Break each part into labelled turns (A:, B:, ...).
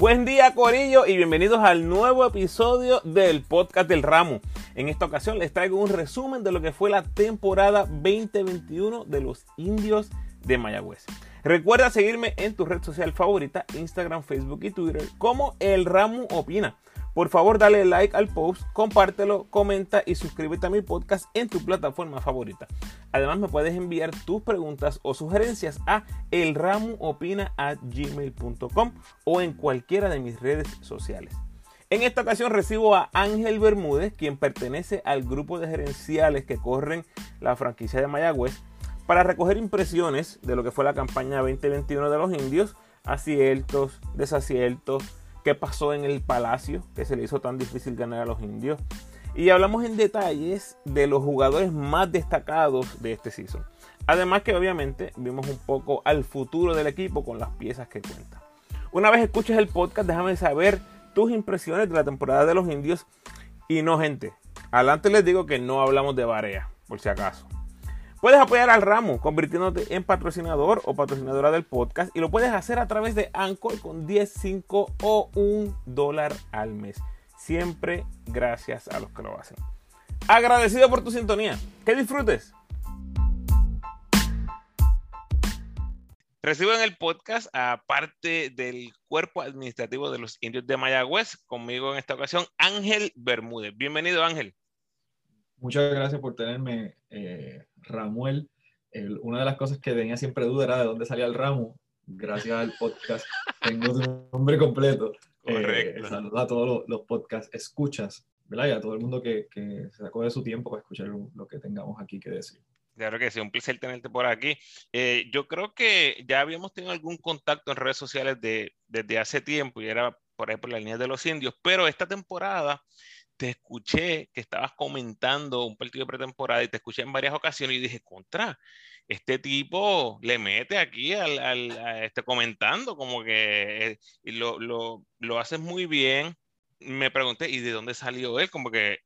A: Buen día Corillo y bienvenidos al nuevo episodio del podcast del ramo. En esta ocasión les traigo un resumen de lo que fue la temporada 2021 de los indios de Mayagüez. Recuerda seguirme en tu red social favorita, Instagram, Facebook y Twitter como El Ramo Opina. Por favor, dale like al post, compártelo, comenta y suscríbete a mi podcast en tu plataforma favorita. Además, me puedes enviar tus preguntas o sugerencias a elramoopina.gmail.com o en cualquiera de mis redes sociales. En esta ocasión recibo a Ángel Bermúdez, quien pertenece al grupo de gerenciales que corren la franquicia de Mayagüez, para recoger impresiones de lo que fue la campaña 2021 de los indios, aciertos, desaciertos, qué pasó en el palacio, que se le hizo tan difícil ganar a los indios. Y hablamos en detalles de los jugadores más destacados de este season. Además que obviamente vimos un poco al futuro del equipo con las piezas que cuenta. Una vez escuches el podcast, déjame saber tus impresiones de la temporada de los indios. Y no, gente, adelante les digo que no hablamos de Barea, por si acaso. Puedes apoyar al ramo convirtiéndote en patrocinador o patrocinadora del podcast y lo puedes hacer a través de Anchor con 10, 5 o 1 dólar al mes. Siempre gracias a los que lo hacen. Agradecido por tu sintonía. Que disfrutes. Recibo en el podcast a parte del cuerpo administrativo de los indios de Mayagüez, conmigo en esta ocasión Ángel Bermúdez. Bienvenido Ángel.
B: Muchas gracias por tenerme, eh, Ramuel. una de las cosas que tenía siempre duda era de dónde salía el ramo. Gracias al podcast tengo tu nombre completo.
A: Eh, Correcto.
B: saludos a todos los, los podcast escuchas, ¿verdad? Y a todo el mundo que, que, se sacó de su tiempo para escuchar lo que tengamos aquí que decir.
A: Claro que sí, un placer tenerte por aquí. Eh, yo creo que ya habíamos tenido algún contacto en redes sociales de, desde hace tiempo y era por ahí por la línea de los indios, pero esta temporada te escuché que estabas comentando un partido de pretemporada y te escuché en varias ocasiones y dije, contra, este tipo le mete aquí al, al este, comentando, como que eh, lo, lo, lo haces muy bien. Me pregunté, ¿y de dónde salió él? Como que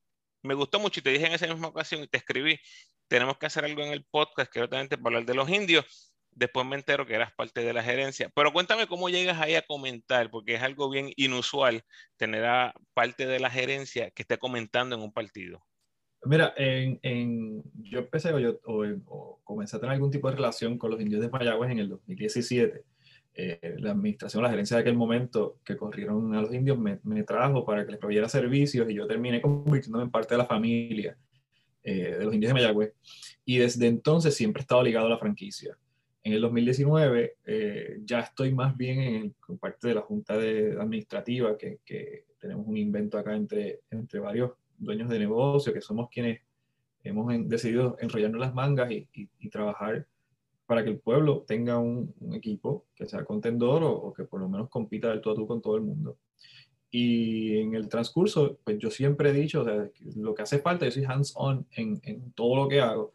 A: me gustó mucho y te dije en esa misma ocasión y te escribí, tenemos que hacer algo en el podcast, que para hablar de los indios después me entero que eras parte de la gerencia. Pero cuéntame cómo llegas ahí a comentar, porque es algo bien inusual tener a parte de la gerencia que esté comentando en un partido.
B: Mira, en, en, yo empecé o, yo, o, comencé a tener algún tipo de relación con los indios de Mayagüez en el 2017. Eh, la administración, la gerencia de aquel momento que corrieron a los indios me, me, trajo para que les proveyera servicios y yo terminé convirtiéndome en parte de la familia eh, de los indios de Mayagüez. Y desde entonces siempre he estado ligado a la franquicia. En el 2019 eh, ya estoy más bien en, parte de la Junta de, Administrativa, que, que, tenemos un invento acá entre, entre varios dueños de negocio, que somos quienes hemos decidido enrollarnos las mangas y, y, trabajar para que el pueblo tenga un, un equipo que sea contendor o, o, que por lo menos compita del tú a tú con todo el mundo. Y en el transcurso, pues yo siempre he dicho, o sea, lo que hace falta, yo soy hands-on en, en todo lo que hago,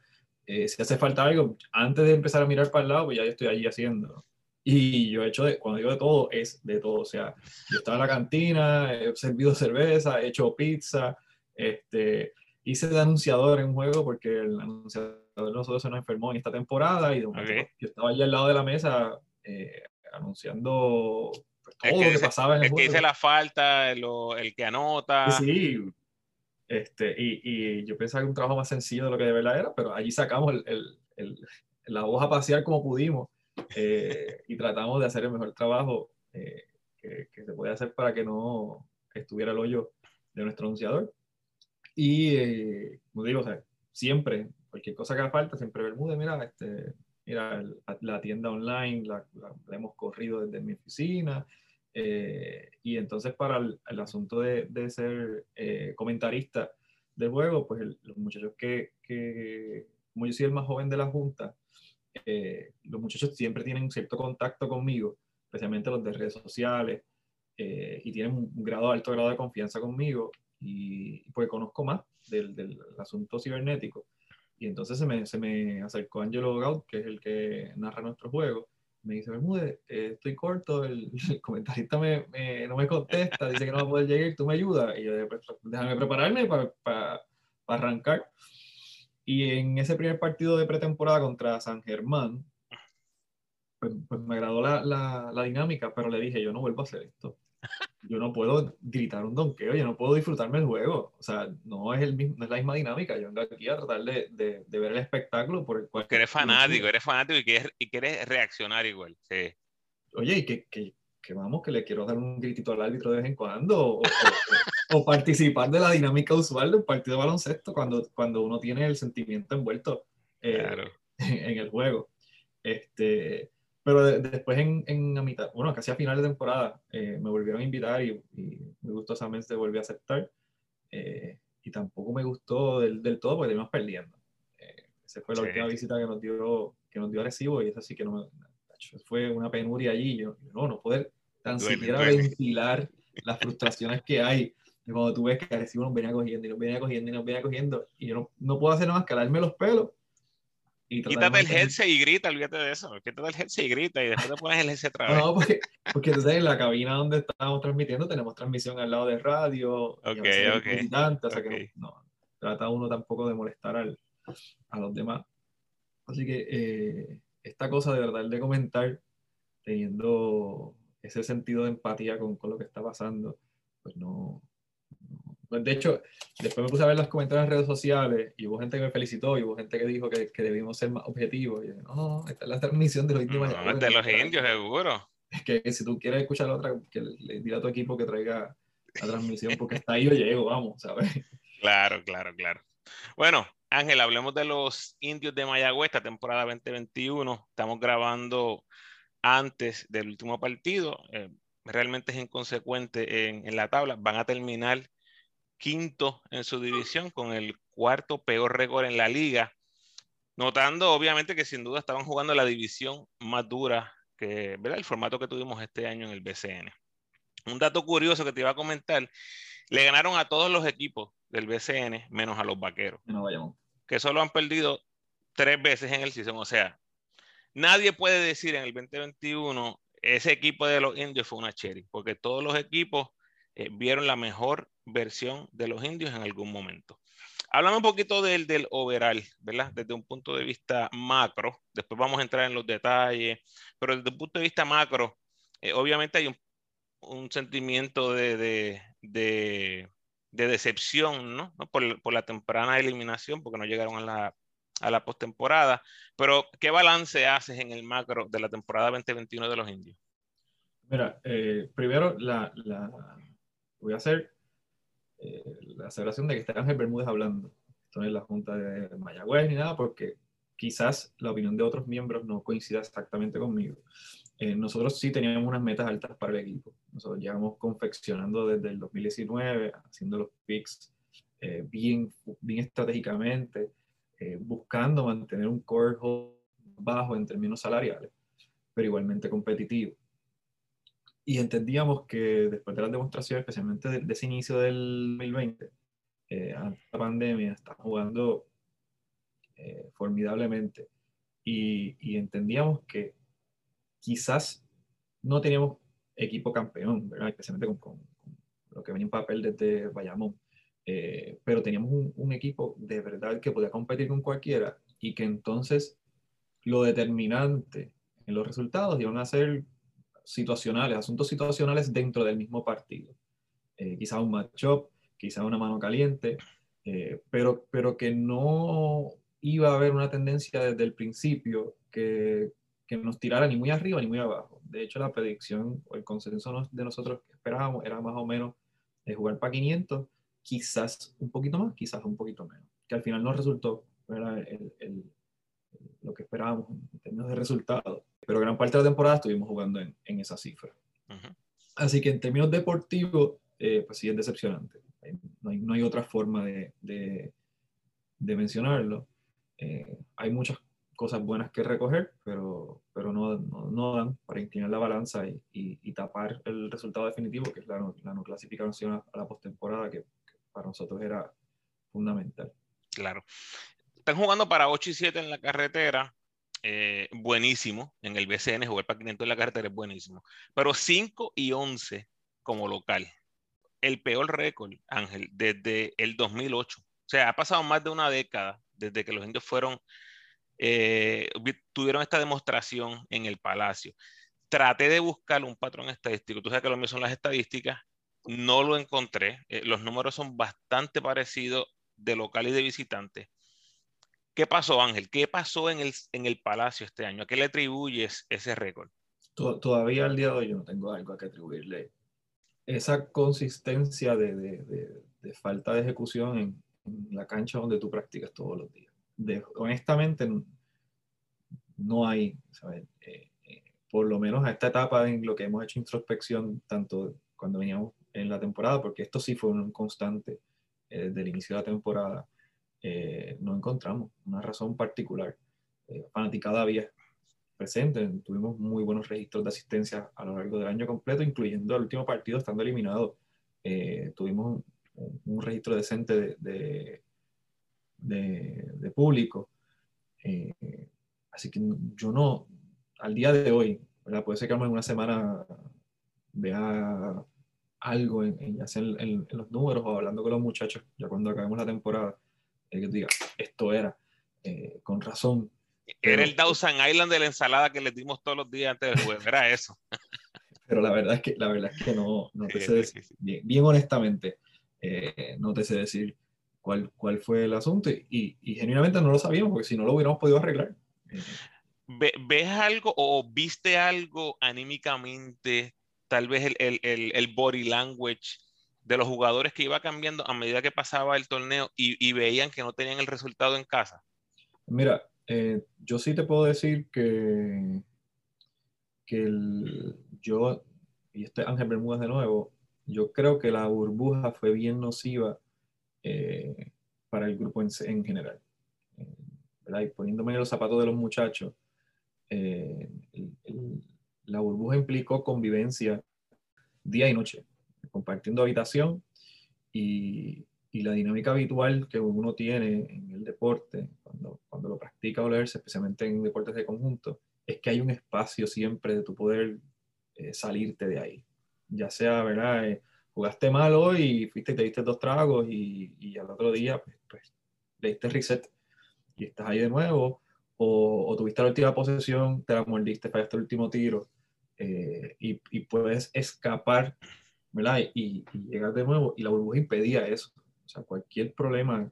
B: eh, si hace falta algo, antes de empezar a mirar para el lado, pues ya estoy allí haciendo. Y yo he hecho, de, cuando digo de todo, es de todo. O sea, yo estaba en la cantina, he servido cerveza, he hecho pizza, este, hice de anunciador en un juego porque el anunciador de nosotros se nos enfermó en esta temporada y okay. yo estaba allí al lado de la mesa eh, anunciando pues, todo lo que
A: dice,
B: pasaba en el,
A: el
B: juego.
A: que dice la falta, el, el que anota.
B: Sí, este, y, y, yo pensaba que un trabajo más sencillo de lo que de verdad era, pero allí sacamos el, el, el, la hoja a pasear como pudimos eh, y tratamos de hacer el mejor trabajo eh, que, que, se puede hacer para que no estuviera el hoyo de nuestro anunciador. Y, eh, como digo, o sea, siempre, cualquier cosa que haga falta, siempre Bermúdez, mira, este, mira la tienda online, la, la, la hemos corrido desde mi oficina, eh, y entonces para el, el asunto de, de ser eh, comentarista del juego, pues el, los muchachos que, que, como yo soy el más joven de la Junta, eh, los muchachos siempre tienen un cierto contacto conmigo, especialmente los de redes sociales, eh, y tienen un grado, alto grado de confianza conmigo, y pues conozco más del, del asunto cibernético. Y entonces se me, se me acercó Angelo Gaut, que es el que narra nuestro juego, me dice, Bermúdez, eh, estoy corto, el, el comentarista me, me, no me contesta, dice que no va a poder llegar, tú me ayudas. Y yo, pues, déjame prepararme para, arrancar. Y en ese primer partido de pretemporada contra San Germán, pues, pues me agradó la, la, la, dinámica, pero le dije, yo no vuelvo a hacer esto. Yo no puedo gritar un donqueo, yo no puedo disfrutarme el juego. O sea, no es, el mismo, no es la misma dinámica. Yo vengo aquí a tratar de, de, de ver el espectáculo por el cual...
A: Que eres fanático, eres fanático y quieres, y quieres reaccionar igual. Sí.
B: Oye, y que, que, que, vamos, que le quiero dar un gritito al árbitro de vez en cuando, o, o, o participar de la dinámica usual de un partido de baloncesto cuando, cuando uno tiene el sentimiento envuelto eh, claro. en, en el juego. Este, pero de, después en, en a mitad, bueno, casi a final de temporada, eh, me volvieron a invitar y, y muy gustosamente volví a aceptar. Eh, y tampoco me gustó del, del todo porque terminamos perdiendo. Eh, esa fue la sí. última visita que nos dio, que nos dio Arecibo y es así que no me, fue una penuria allí. Yo, no, no poder tan duele, siquiera duele. ventilar las frustraciones que hay cuando tú ves que Arecibo nos venía cogiendo y nos venía cogiendo y nos venía cogiendo y yo no, no puedo hacer nada más calarme los pelos
A: y Quítate el headset y grita, olvídate de eso. Quítate el headset y grita y después te pones el headset otra vez.
B: No, porque, porque entonces en la cabina donde estábamos transmitiendo tenemos transmisión al lado de radio.
A: Ok, ok.
B: Visitante, o sea que no, no, trata uno tampoco de molestar al, a los demás. Así que eh, esta cosa de verdad de comentar, teniendo ese sentido de empatía con, con lo que está pasando, pues no, de hecho, después me puse a ver los comentarios en redes sociales y hubo gente que me felicitó y hubo gente que dijo que, que debimos ser más objetivos. Y yo, no, esta es la transmisión de los indios.
A: No, de los indios, seguro.
B: Es que, que, si tú quieres escuchar la otra, que le, le diga a tu equipo que traiga la transmisión, porque hasta ahí yo llego, vamos, ¿sabes?
A: Claro, claro, claro. Bueno, Ángel, hablemos de los indios de Mayagüez, esta temporada 2021. Estamos grabando antes del último partido. Eh, realmente es inconsecuente en, en la tabla. Van a terminar quinto en su división con el cuarto peor récord en la liga, notando obviamente que sin duda estaban jugando la división más dura que ¿verdad? el formato que tuvimos este año en el BCN. Un dato curioso que te iba a comentar, le ganaron a todos los equipos del BCN menos a los vaqueros,
B: no
A: que solo han perdido tres veces en el season, o sea, nadie puede decir en el 2021 ese equipo de los indios fue una cherry, porque todos los equipos eh, vieron la mejor versión de los indios en algún momento. Háblame un poquito del, del overall, ¿verdad? Desde un punto de vista macro, después vamos a entrar en los detalles, pero desde un punto de vista macro, eh, obviamente hay un, un sentimiento de, de, de, de decepción, ¿no? ¿no? Por, por, la temprana eliminación, porque no llegaron a la, a la postemporada, pero ¿qué balance haces en el macro de la temporada 2021 de los indios?
B: Mira, eh, primero la, la voy a hacer eh, la aseveración de que está Ángel Bermúdez hablando. Esto no es la Junta de Mayagüez ni nada, porque quizás la opinión de otros miembros no coincida exactamente conmigo. Eh, nosotros sí teníamos unas metas altas para el equipo. Nosotros llevamos confeccionando desde el 2019, haciendo los picks eh, bien, bien estratégicamente, eh, buscando mantener un core bajo en términos salariales, pero igualmente competitivo y entendíamos que después de las demostraciones, especialmente de, de ese inicio del 2020, eh, la pandemia, está jugando eh, formidablemente. Y, y, entendíamos que quizás no teníamos equipo campeón, ¿verdad? especialmente con, con, con lo que venía en papel desde Bayamón. Eh, pero teníamos un, un, equipo de verdad que podía competir con cualquiera y que entonces lo determinante en los resultados iban a ser situacionales, asuntos situacionales dentro del mismo partido. Eh, quizá un matchup, quizá una mano caliente, eh, pero, pero que no iba a haber una tendencia desde el principio que, que, nos tirara ni muy arriba ni muy abajo. De hecho, la predicción o el consenso de nosotros que esperábamos era más o menos jugar para 500, quizás un poquito más, quizás un poquito menos, que al final no resultó el, el, lo que esperábamos en términos de resultados pero gran parte de la temporada estuvimos jugando en, en esa cifra. Uh -huh. Así que en términos deportivos, eh, pues sí es decepcionante. No hay, no hay otra forma de, de, de mencionarlo. Eh, hay muchas cosas buenas que recoger, pero, pero no, no, no dan para inclinar la balanza y, y, y, tapar el resultado definitivo, que es la, la no clasificación a, a la postemporada, que, que para nosotros era fundamental.
A: Claro. Están jugando para 8 y 7 en la carretera eh, buenísimo. En el BCN jugar para 500 en la carretera es buenísimo. Pero 5 y 11 como local. El peor récord, Ángel, desde el 2008. O sea, ha pasado más de una década desde que los indios fueron, eh, tuvieron esta demostración en el Palacio. traté de buscar un patrón estadístico. Tú sabes que lo mío son las estadísticas. No lo encontré. Eh, los números son bastante parecidos de local y de visitante. ¿Qué pasó, Ángel? ¿Qué pasó en el, en el Palacio este año? ¿A qué le atribuyes ese récord?
B: Todavía al día de hoy yo no tengo algo a que atribuirle. Esa consistencia de, de, de, falta de ejecución en, la cancha donde tú practicas todos los días. honestamente, no hay, eh, eh, por lo menos a esta etapa en lo que hemos hecho introspección, tanto cuando veníamos en la temporada, porque esto sí fue un constante eh, desde el inicio de la temporada, no encontramos una razón particular. fanaticada había presente, tuvimos muy buenos registros de asistencia a lo largo del año completo, incluyendo el último partido estando eliminado. tuvimos un, registro decente de, de, de público. Así que yo no, al día de hoy, ¿verdad? puede ser que en una semana vea algo en, ya sea en, los números o hablando con los muchachos, ya cuando acabemos la temporada, que diga, esto era, eh, con razón.
A: Era el Dawson Island de la ensalada que le dimos todos los días antes del juego, era eso.
B: Pero la verdad es que, la verdad es que no, no te sé decir, bien, honestamente, eh, no te sé decir cuál, cuál fue el asunto y, y genuinamente no lo sabíamos porque si no lo hubiéramos podido arreglar.
A: ¿Ves algo o viste algo anímicamente, tal vez el, el, el, body language de los jugadores que iba cambiando a medida que pasaba el torneo y, veían que no tenían el resultado en casa?
B: Mira, eh, yo sí te puedo decir que, que yo, y este Ángel Bermúdez de nuevo, yo creo que la burbuja fue bien nociva eh, para el grupo en, en general. Y poniéndome en los zapatos de los muchachos, eh, la burbuja implicó convivencia día y noche, compartiendo habitación y, y, la dinámica habitual que uno tiene en el deporte, cuando, cuando lo practica o leerse, especialmente en deportes de conjunto, es que hay un espacio siempre de tu poder eh, salirte de ahí. Ya sea, ¿verdad? Eh, jugaste mal hoy y fuiste y te diste dos tragos y, y al otro día, pues, pues le diste reset y estás ahí de nuevo, o, tuviste la última posesión, te la mordiste, fallaste el último tiro, eh, y, y, puedes escapar, ¿verdad? Y, llegar de nuevo, y la burbuja impedía eso. O sea, cualquier problema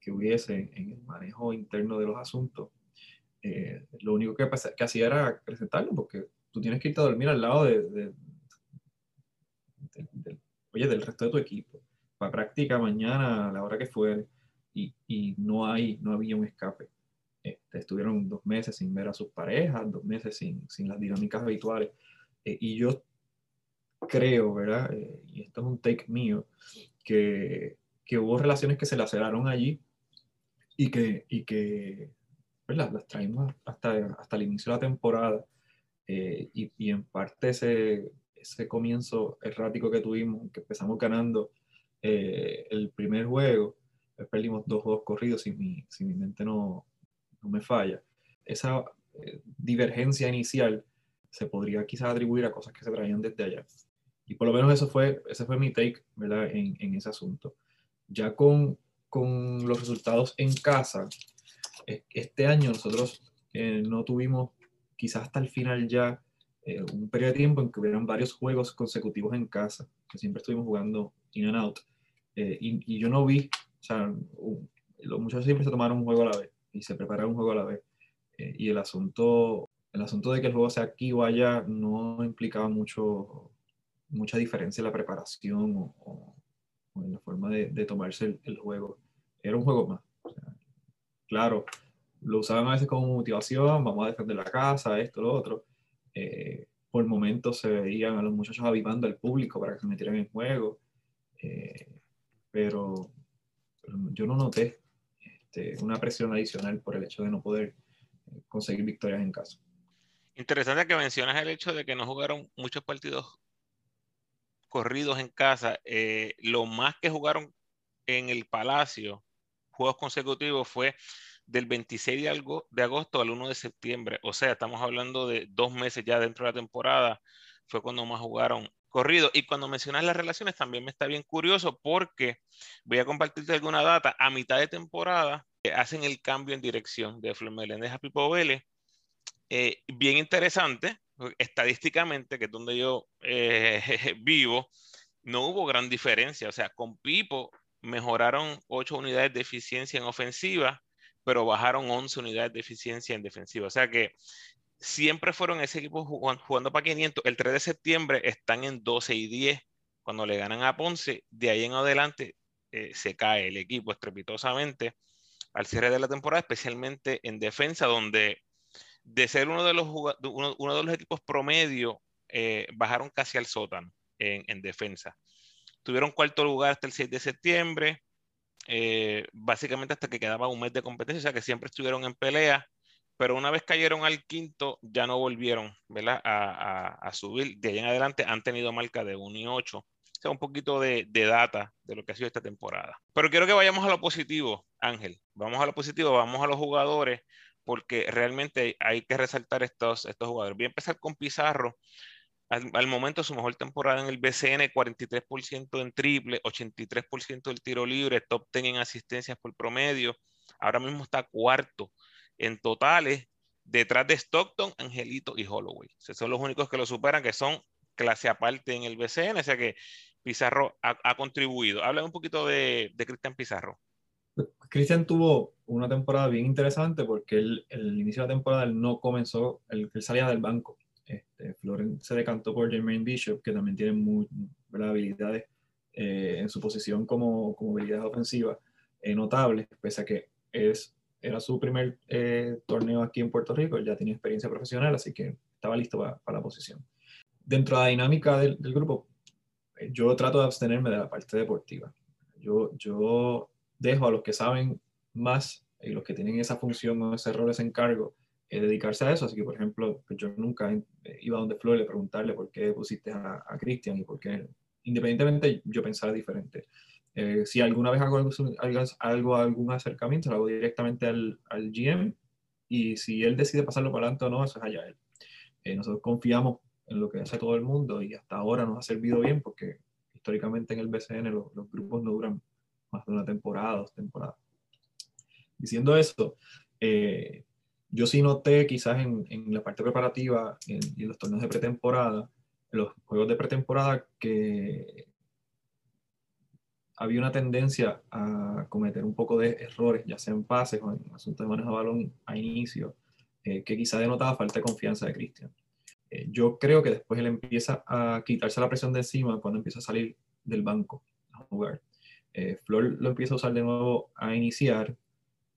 B: que hubiese en el manejo interno de los asuntos, eh, lo único que, que hacía era presentarlo, porque tú tienes que irte a dormir al lado de, oye, del resto de tu equipo, para práctica mañana a la hora que fuere y, y no, hay, no había un escape. Este, estuvieron dos meses sin ver a sus parejas, dos meses sin, sin las dinámicas habituales. Eh, y yo creo, ¿verdad? Eh, y esto es un take mío, que, que, hubo relaciones que se laceraron allí y que, y que ¿verdad? las traímos hasta, hasta el inicio de la temporada. Eh, y, y, en parte ese, ese comienzo errático que tuvimos, que empezamos ganando el primer juego, perdimos dos juegos corridos si mi, si mi mente no, no me falla. Esa eh, divergencia inicial se podría quizás atribuir a cosas que se traían desde allá. Y por lo menos eso fue, ese fue mi take ¿verdad? En, en ese asunto. Ya con, con, los resultados en casa, este año nosotros eh, no tuvimos quizás hasta el final ya eh, un periodo de tiempo en que hubieran varios juegos consecutivos en casa, que siempre estuvimos jugando in and out. y, y, yo no vi o sea, los muchachos siempre se tomaron un juego a la vez y se prepararon un juego a la vez. Eh, y el asunto, el asunto de que el juego sea aquí o allá no implicaba mucho, mucha diferencia en la preparación o, en la forma de, tomarse el, juego. Era un juego más. claro, lo usaban a veces como motivación, vamos a defender la casa, esto, lo otro. Eh, por momentos se veían a los muchachos avivando al público para que se metieran en juego. Eh, pero yo no noté este, una presión adicional por el hecho de no poder eh, conseguir victorias en casa.
A: Interesante que mencionas el hecho de que no jugaron muchos partidos corridos en casa. Eh, lo más que jugaron en el Palacio, juegos consecutivos, fue del 26 de, agosto al 1 de septiembre. O sea, estamos hablando de dos meses ya dentro de la temporada. Fue cuando más jugaron corrido. Y cuando mencionas las relaciones, también me está bien curioso porque voy a compartirte alguna data. A mitad de temporada eh, hacen el cambio en dirección de Flor Meléndez a Pipo Vélez. Eh, bien interesante, estadísticamente, que es donde yo eh, vivo, no hubo gran diferencia. O sea, con Pipo mejoraron 8 unidades de eficiencia en ofensiva, pero bajaron 11 unidades de eficiencia en defensiva. O sea que siempre fueron ese equipo jugando, para 500. El 3 de septiembre están en 12 y 10 cuando le ganan a Ponce. De ahí en adelante eh, se cae el equipo estrepitosamente al cierre de la temporada, especialmente en defensa, donde de ser uno de los, uno, de los equipos promedio, eh, bajaron casi al sótano en, defensa. Tuvieron cuarto lugar hasta el 6 de septiembre, eh, básicamente hasta que quedaba un mes de competencia, o sea que siempre estuvieron en pelea, pero una vez cayeron al quinto, ya no volvieron A, subir. De ahí en adelante han tenido marca de 1 y 8. O sea, un poquito de, de, data de lo que ha sido esta temporada. Pero quiero que vayamos a lo positivo, Ángel. Vamos a lo positivo, vamos a los jugadores, porque realmente hay que resaltar estos, estos jugadores. Voy a empezar con Pizarro. Al, momento su mejor temporada en el BCN, 43% en triple, 83% del tiro libre, top 10 en asistencias por promedio. Ahora mismo está cuarto en totales, detrás de Stockton, Angelito y Holloway. son los únicos que lo superan, que son clase aparte en el BCN, o sea que Pizarro ha, contribuido. Habla un poquito de, de Cristian Pizarro.
B: Cristian tuvo una temporada bien interesante porque el, inicio de la temporada él no comenzó, él, salía del banco. Este, Florent se decantó por Jermaine Bishop, que también tiene muy, habilidades eh, en su posición como, como habilidades ofensivas eh, notables, pese a que es, era su primer eh, torneo aquí en Puerto Rico, ya tenía experiencia profesional, así que estaba listo para, la posición. Dentro de la dinámica del, del, grupo, yo trato de abstenerme de la parte deportiva. Yo, yo dejo a los que saben más y los que tienen esa función o ese rol, ese encargo, eh, dedicarse a eso. Así que, por ejemplo, pues yo nunca eh, iba a donde Flor le preguntarle por qué pusiste a, Cristian y por qué, independientemente, yo pensaba diferente. Eh, si alguna vez hago algo, algún acercamiento, lo hago directamente al, al, GM y si él decide pasarlo para adelante o no, eso es allá él. nosotros confiamos en lo que hace todo el mundo y hasta ahora nos ha servido bien porque históricamente en el BCN los, los grupos no duran más de una temporada, dos temporadas. Diciendo esto, eh, yo sí noté quizás en, en la parte preparativa y en, los torneos de pretemporada, en los juegos de pretemporada, que había una tendencia a cometer un poco de errores, ya sea en pases o en asuntos de manejo de balón a inicio, eh, que quizá denotaba falta de confianza de Cristian. Eh, yo creo que después él empieza a quitarse la presión de encima cuando empieza a salir del banco a. Eh, Flor lo empieza a usar de nuevo a iniciar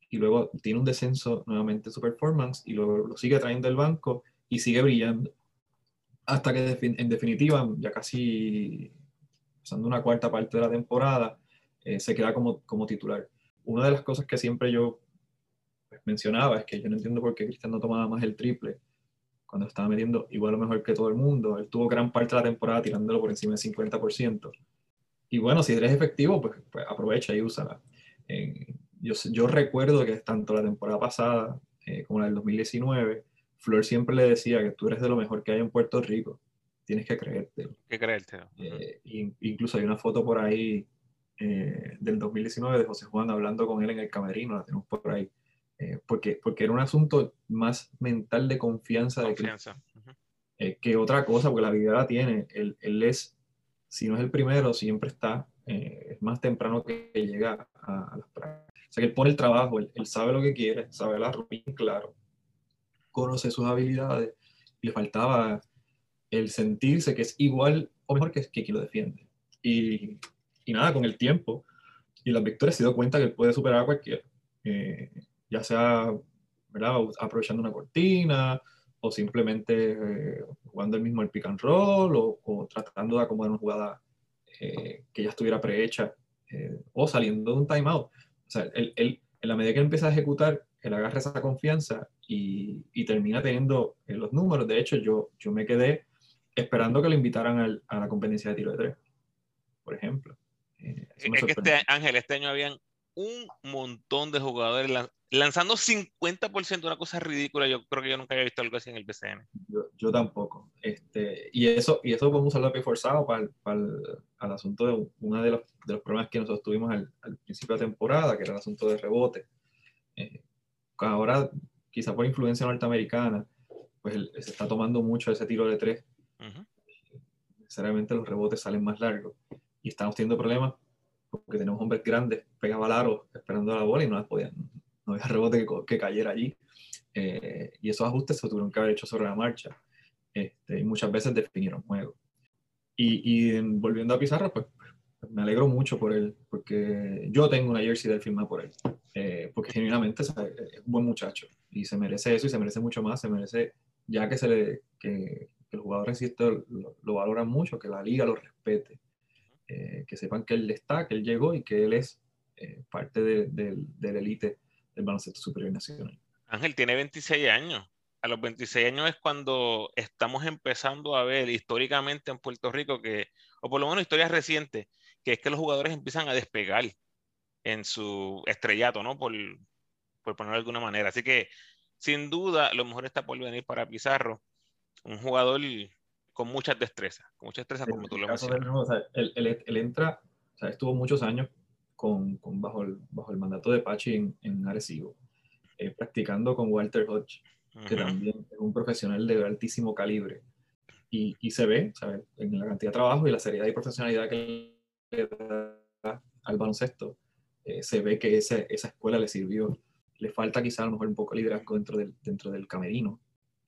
B: y luego tiene un descenso nuevamente su performance y luego lo sigue trayendo el banco y sigue brillando hasta que en definitiva, ya casi pasando una cuarta parte de la temporada, eh, se queda como, como titular. Una de las cosas que siempre yo pues, mencionaba es que yo no entiendo por qué Cristian no tomaba más el triple cuando estaba metiendo igual o mejor que todo el mundo. Él tuvo gran parte de la temporada tirándolo por encima del 50%. Y bueno, si eres efectivo, pues, pues aprovecha y úsala. yo, yo, recuerdo que tanto la temporada pasada eh, como la del 2019, Flor siempre le decía que tú eres de lo mejor que hay en Puerto Rico. Tienes que creerte.
A: Que creerte.
B: Eh, incluso hay una foto por ahí eh, del 2019 de José Juan hablando con él en el camerino, la tenemos por ahí. porque, porque era un asunto más mental de confianza,
A: confianza.
B: de que, que otra cosa, porque la vida la tiene. Él, él es si no es el primero, siempre está, eh, más temprano que llega a, las prácticas. O sea que él pone el trabajo, él, sabe lo que quiere, sabe la rutina, claro, conoce sus habilidades, y le faltaba el sentirse que es igual o mejor que, que quien lo defiende. Y, y, nada, con el tiempo y las victorias se dio cuenta que él puede superar a cualquiera, eh, ya sea ¿verdad? aprovechando una cortina, o simplemente eh, jugando el mismo el pick and roll o, tratando de acomodar una jugada eh, que ya estuviera prehecha eh, o saliendo de un timeout. O sea, él, él, en la medida que él empieza a ejecutar, él agarra esa confianza y, y termina teniendo los números. De hecho, yo, yo me quedé esperando que lo invitaran al, a la competencia de tiro de tres, por ejemplo.
A: es que este, Ángel, este año habían un montón de jugadores lanzando 50%, una cosa ridícula. Yo creo que yo nunca había visto algo así en el BCN.
B: Yo, tampoco. Este, y eso, y eso podemos usarlo de forzado para, para el, asunto de uno de los, de los, problemas que nosotros tuvimos al, principio de temporada, que era el asunto de rebote. Eh, ahora, quizá por influencia norteamericana, pues se está tomando mucho ese tiro de tres. Necesariamente los rebotes salen más largos. Y estamos teniendo problemas porque tenemos hombres grandes, pegaba aro esperando la bola y no podían, no había rebote que, cayera allí. Eh, y esos ajustes se tuvieron que haber hecho sobre la marcha. Este, y muchas veces definieron juego. Y, y volviendo a Pizarro, pues, pues, me alegro mucho por él, porque yo tengo una jersey del firma por él, eh, porque genuinamente es un buen muchacho y se merece eso y se merece mucho más, se merece ya que, se le, que, que los jugadores lo, lo, valoran mucho, que la liga lo respete, eh, que sepan que él está, que él llegó y que él es eh, parte de, de, la élite del baloncesto superior nacional.
A: Ángel tiene 26 años. A los 26 años es cuando estamos empezando a ver históricamente en Puerto Rico que, o por lo menos historias recientes, que es que los jugadores empiezan a despegar en su estrellato, ¿no? Por, por ponerlo de alguna manera. Así que sin duda, lo mejor está por venir para Pizarro, un jugador con muchas destrezas, con muchas destrezas como tú lo mencionas.
B: O sea, él, entra, o sea, estuvo muchos años con, con bajo, el, bajo el mandato de Pachi en, en Arecibo, eh, practicando con Walter Hodge, que también es un profesional de altísimo calibre. Y, y se ve ¿sabes? en la cantidad de trabajo y la seriedad y profesionalidad que le da al baloncesto, eh, se ve que esa escuela le sirvió le falta quizá a lo mejor un poco de liderazgo dentro del, dentro del camerino,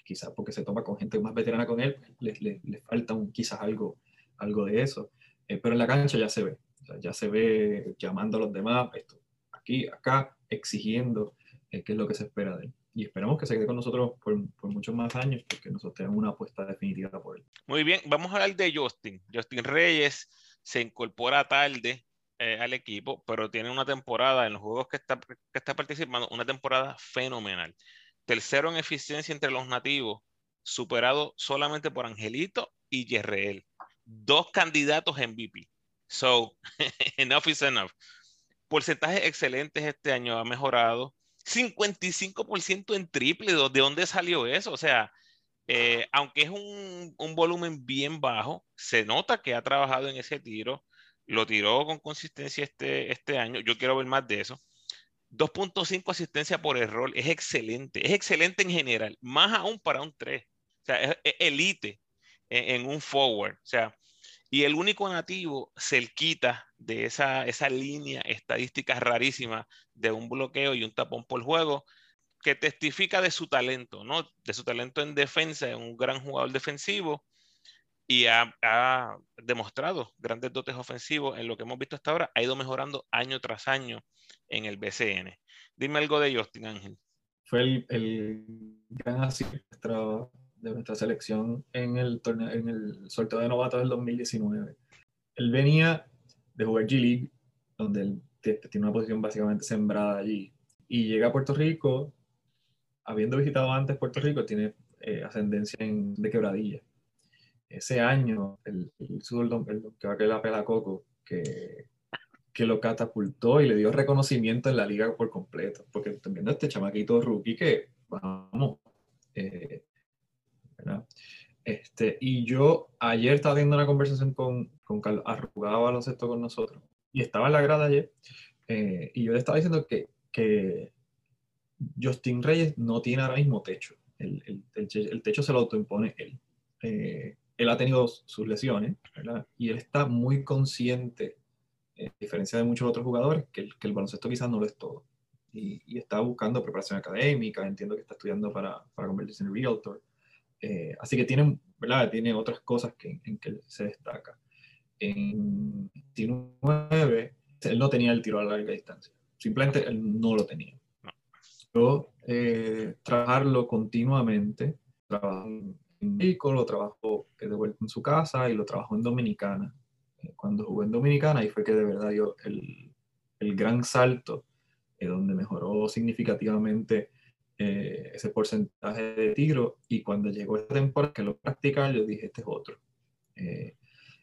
B: quizás porque se toma con gente más veterana con él, le, falta un, quizás algo, algo de eso. Eh, pero en la cancha ya se ve, ya se ve llamando a los demás, esto, aquí, acá, exigiendo eh, qué es lo que se espera de él. Y esperamos que se quede con nosotros por, por muchos más años, porque nosotros tenemos una apuesta definitiva por él.
A: Muy bien, vamos a hablar de Justin. Justin Reyes se incorpora tarde eh, al equipo, pero tiene una temporada en los juegos que está, que está participando, una temporada fenomenal. Tercero en eficiencia entre los nativos, superado solamente por Angelito y Yerreel. Dos candidatos en MVP. So, enough is enough. Porcentajes excelentes este año, ha mejorado. 55% en triple, ¿de dónde salió eso? O sea, eh, aunque es un, un, volumen bien bajo, se nota que ha trabajado en ese tiro lo tiró con consistencia este, este año. Yo quiero ver más de eso. 2.5 asistencia por error es excelente, es excelente en general, más aún para un 3. O sea, es, elite en, un forward. O sea, y el único nativo se quita de esa, esa línea estadística rarísima de un bloqueo y un tapón por juego que testifica de su talento, ¿no? De su talento en defensa, es un gran jugador defensivo y ha, demostrado grandes dotes ofensivos en lo que hemos visto hasta ahora, ha ido mejorando año tras año en el BCN. Dime algo de Justin Ángel.
B: Fue el, el gran acierto de nuestra selección en el, torneo, en el sorteo de novatos del 2019. Él venía de jugar G League, donde él tiene una posición básicamente sembrada allí, y llega a Puerto Rico, habiendo visitado antes Puerto Rico, tiene eh, ascendencia en, de quebradilla ese año, el, el, el, que va a la pela Coco, que, que lo catapultó y le dio reconocimiento en la liga por completo. Porque también este chamaquito rookie que, vamos, eh, Este, y yo ayer estaba teniendo una conversación con, con Carlos, arrugaba baloncesto con nosotros, y estaba en la grada ayer, eh, y yo le estaba diciendo que, que Justin Reyes no tiene ahora mismo techo. El, el, el, techo se lo autoimpone él. Eh, él ha tenido sus lesiones, ¿verdad? Y él está muy consciente, eh, a diferencia de muchos otros jugadores, que el, que el baloncesto quizás no lo es todo. Y, y, está buscando preparación académica, entiendo que está estudiando para, para convertirse en realtor. Eh, así que tiene, ¿verdad? tiene otras cosas que, en que se destaca. En 19, él no tenía el tiro a larga distancia. Simplemente él no lo tenía. Pero eh, trabajarlo continuamente, trabajar en México, lo trabajó de vuelta en su casa y lo trabajó en Dominicana. Eh, cuando jugó en Dominicana, ahí fue que de verdad dio el, el gran salto, eh, donde mejoró significativamente eh, ese porcentaje de tiro. Y cuando llegó esta temporada que lo practicaba, yo dije, este es otro.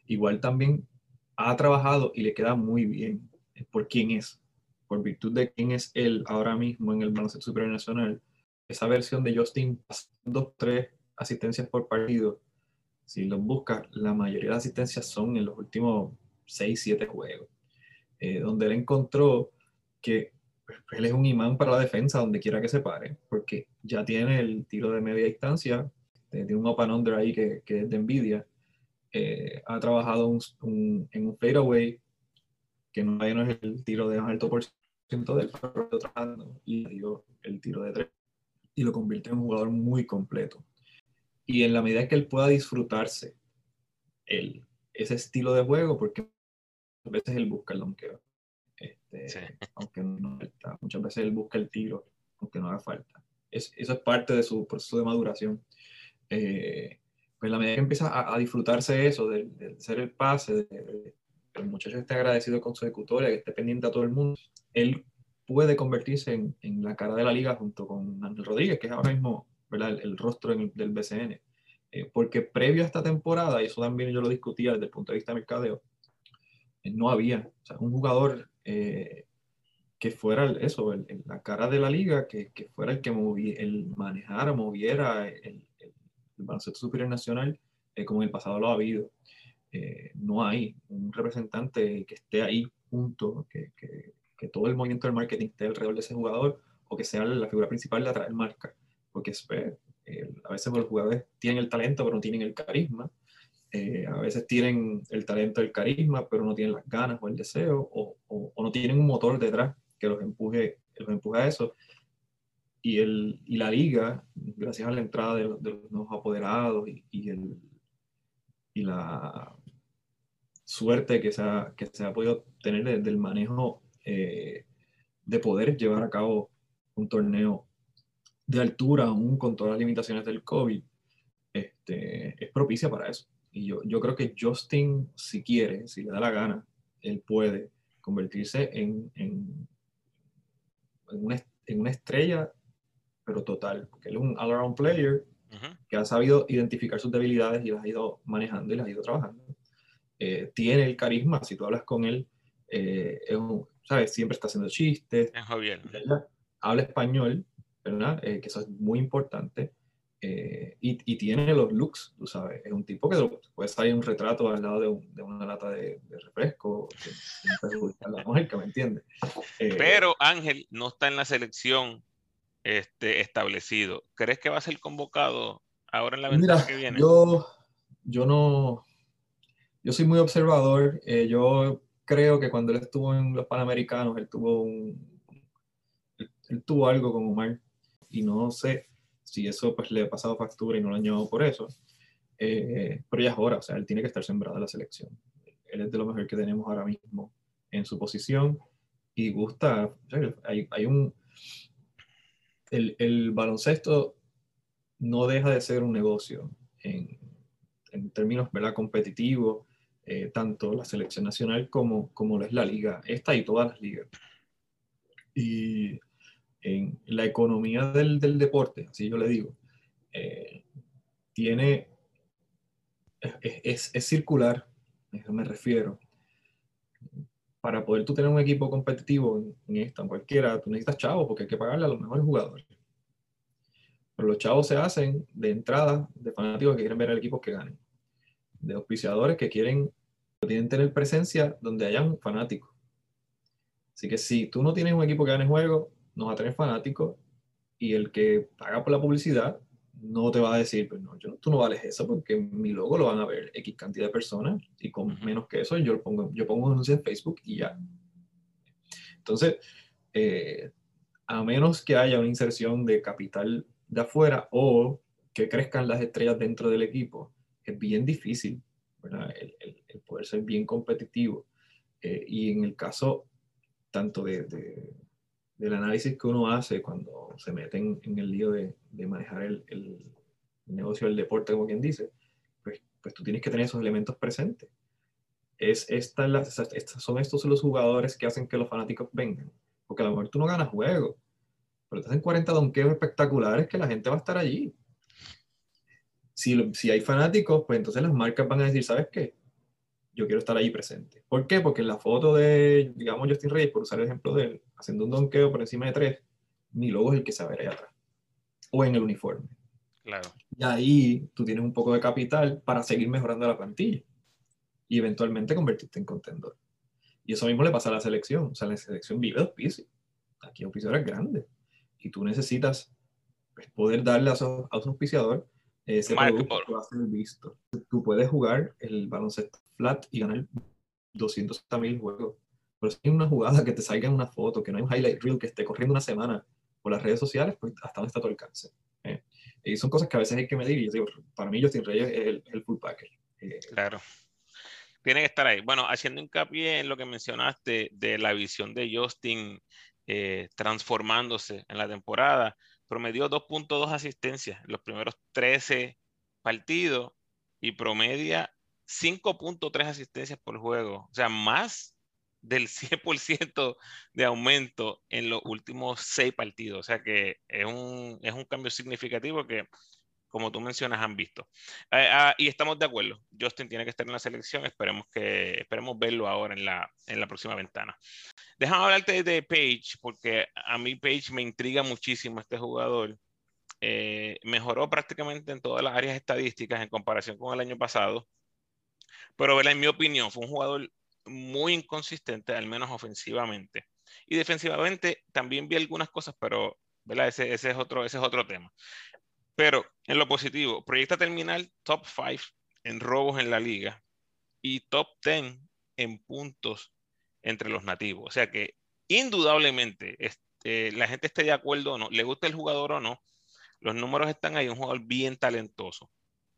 B: igual también ha trabajado y le queda muy bien por quién es, por virtud de quién es él ahora mismo en el baloncesto superior nacional. Esa versión de Justin pasando tres asistencias por partido, si los buscas, la mayoría de asistencias son en los últimos 6, 7 juegos, eh, donde él encontró que él es un imán para la defensa donde quiera que se pare, porque ya tiene el tiro de media distancia tiene un open under ahí que, que es de Nvidia, eh, ha trabajado un, en un fadeaway que no, no es el tiro de alto por ciento del pero y dio el tiro de tres y lo convierte en un jugador muy completo. Y en la medida que él pueda disfrutarse el, ese estilo de juego, porque muchas veces él busca el donqueo, este, aunque no falta, muchas veces él busca el tiro, aunque no haga falta. Es, eso es parte de su proceso de maduración. Eh, pues la medida que empieza a, disfrutarse eso, de, de, ser el pase, de, que el muchacho esté agradecido con su ejecutoria, que esté pendiente a todo el mundo, él puede convertirse en, en la cara de la liga junto con Ángel Rodríguez, que es ahora mismo ¿verdad? El, rostro del BCN. Eh, porque previo a esta temporada, y eso también yo lo discutía desde el punto de vista de mercadeo, eh, no había o sea, un jugador eh, que fuera eso, la cara de la liga, que, que fuera el que el manejara, moviera el, el baloncesto superior nacional, eh, como en el pasado lo ha habido. Eh, no hay un representante que esté ahí junto, que, que, que, todo el movimiento del marketing esté alrededor de ese jugador o que sea la figura principal de atraer marca. Porque eh, a veces los jugadores tienen el talento pero no tienen el carisma. A veces tienen el talento, el carisma, pero no tienen las ganas o el deseo, o, o, o no tienen un motor detrás que los empuje, los empuje a eso y, el, y la liga, gracias a la entrada de, los nuevos apoderados y, y, el, y la suerte que se ha, que se ha podido tener desde el manejo eh, de poder llevar a cabo un torneo de altura, aún con todas las limitaciones del COVID, este, es propicia para eso. Y yo, yo creo que Justin, si quiere, si le da la gana, él puede convertirse en, en, en, una, en una estrella pero total, porque él es un all-around player que ha sabido identificar sus debilidades y las ha ido manejando y las ha ido trabajando. Eh, tiene el carisma, si tú hablas con él, eh, es un, ¿sabes? Siempre está haciendo chistes.
A: Es
B: Habla español, ¿verdad? Eh, que eso es muy importante. Y, y, tiene los looks, tú sabes. Es un tipo que puede salir un retrato al lado de, un, de una lata de, de refresco, la marca, ¿me entiendes?
A: Pero Ángel no está en la selección este, establecido. ¿Crees que va a ser convocado ahora en la ventana que viene?
B: Yo, yo no, yo soy muy observador. Eh, yo creo que cuando él estuvo en los Panamericanos, él tuvo un, él, tuvo algo con Omar y no sé si eso pues le ha pasado factura y no lo llevado por eso. Eh, pero ya es hora, o sea, él tiene que estar sembrado en la selección. Él es de lo mejor que tenemos ahora mismo en su posición y gusta, hay, hay un, el, el, baloncesto no deja de ser un negocio en, en términos ¿verdad? competitivos, eh, tanto la selección nacional como, como lo es la liga, esta y todas las ligas. Y en la economía del, del deporte, así yo le digo, eh, tiene, es, es, es, circular, a eso me refiero. Para poder tú tener un equipo competitivo en, en esta, en cualquiera, tú necesitas chavos porque hay que pagarle a los mejores jugadores. Pero los chavos se hacen de entrada de fanáticos que quieren ver al equipo que ganen, de auspiciadores que quieren, tienen tener presencia donde hayan fanáticos. Así que si tú no tienes un equipo que gane juego, no va a tener fanáticos y el que paga por la publicidad no te va a decir, pues no, yo, tú no vales eso porque mi logo lo van a ver X cantidad de personas y con menos que eso yo, lo pongo, yo pongo un anuncio en Facebook y ya. Entonces, eh, a menos que haya una inserción de capital de afuera o que crezcan las estrellas dentro del equipo, es bien difícil el, el, poder ser bien competitivo. Eh, y en el caso tanto de, de, del análisis que uno hace cuando se mete en, el lío de, manejar el, negocio del deporte, como quien dice, pues, pues tú tienes que tener esos elementos presentes. Es esta, estas son estos los jugadores que hacen que los fanáticos vengan. Porque a lo mejor tú no ganas juego, pero te hacen 40 donkeos espectaculares que la gente va a estar allí. Si, si hay fanáticos, pues entonces las marcas van a decir, ¿sabes qué? Yo quiero estar allí presente. ¿Por qué? Porque en la foto de, digamos, Justin Reyes, por usar el ejemplo de él, haciendo un donkeo por encima de tres, mi logo es el que se ve ahí atrás. O en el uniforme.
A: Claro.
B: Y ahí tú tienes un poco de capital para seguir mejorando la plantilla y eventualmente convertirte en contendor. Y eso mismo le pasa a la selección. O sea, la selección vive de auspicio. Aquí hay auspiciadores grandes y tú necesitas pues, poder darle a, esos, a auspiciador ese producto va a ser visto. Tú puedes jugar el baloncesto flat y ganar 200 mil juegos. Pero si hay una jugada que te salga en una foto, que no hay un highlight reel que esté corriendo una semana por las redes sociales, pues hasta dónde está tu alcance. ¿eh? Y son cosas que a veces hay que medir. Y yo digo, para mí Justin Reyes es el, el full.
A: Eh, claro. Tiene que estar ahí. Bueno, haciendo hincapié en lo que mencionaste de la visión de Justin eh, transformándose en la temporada, promedió 2.2 asistencias en los primeros 13 partidos y promedia 5.3 asistencias por juego. O sea, más del 100% de aumento en los últimos seis partidos. O sea que es un, es un cambio significativo que como tú mencionas, han visto. Eh, ah, y estamos de acuerdo. Justin tiene que estar en la selección. Esperemos, que, esperemos verlo ahora en la, en la próxima ventana. Déjame hablarte de Page, porque a mí Page me intriga muchísimo este jugador. Eh, mejoró prácticamente en todas las áreas estadísticas en comparación con el año pasado. Pero, en mi opinión, fue un jugador muy inconsistente, al menos ofensivamente. Y defensivamente también vi algunas cosas, pero ¿verdad? Ese, ese, es otro, ese es otro tema. Pero en lo positivo, proyecta terminar top 5 en robos en la liga y top 10 en puntos entre los nativos. O sea que indudablemente este, la gente esté de acuerdo o no, le gusta el jugador o no, los números están ahí, un jugador bien talentoso.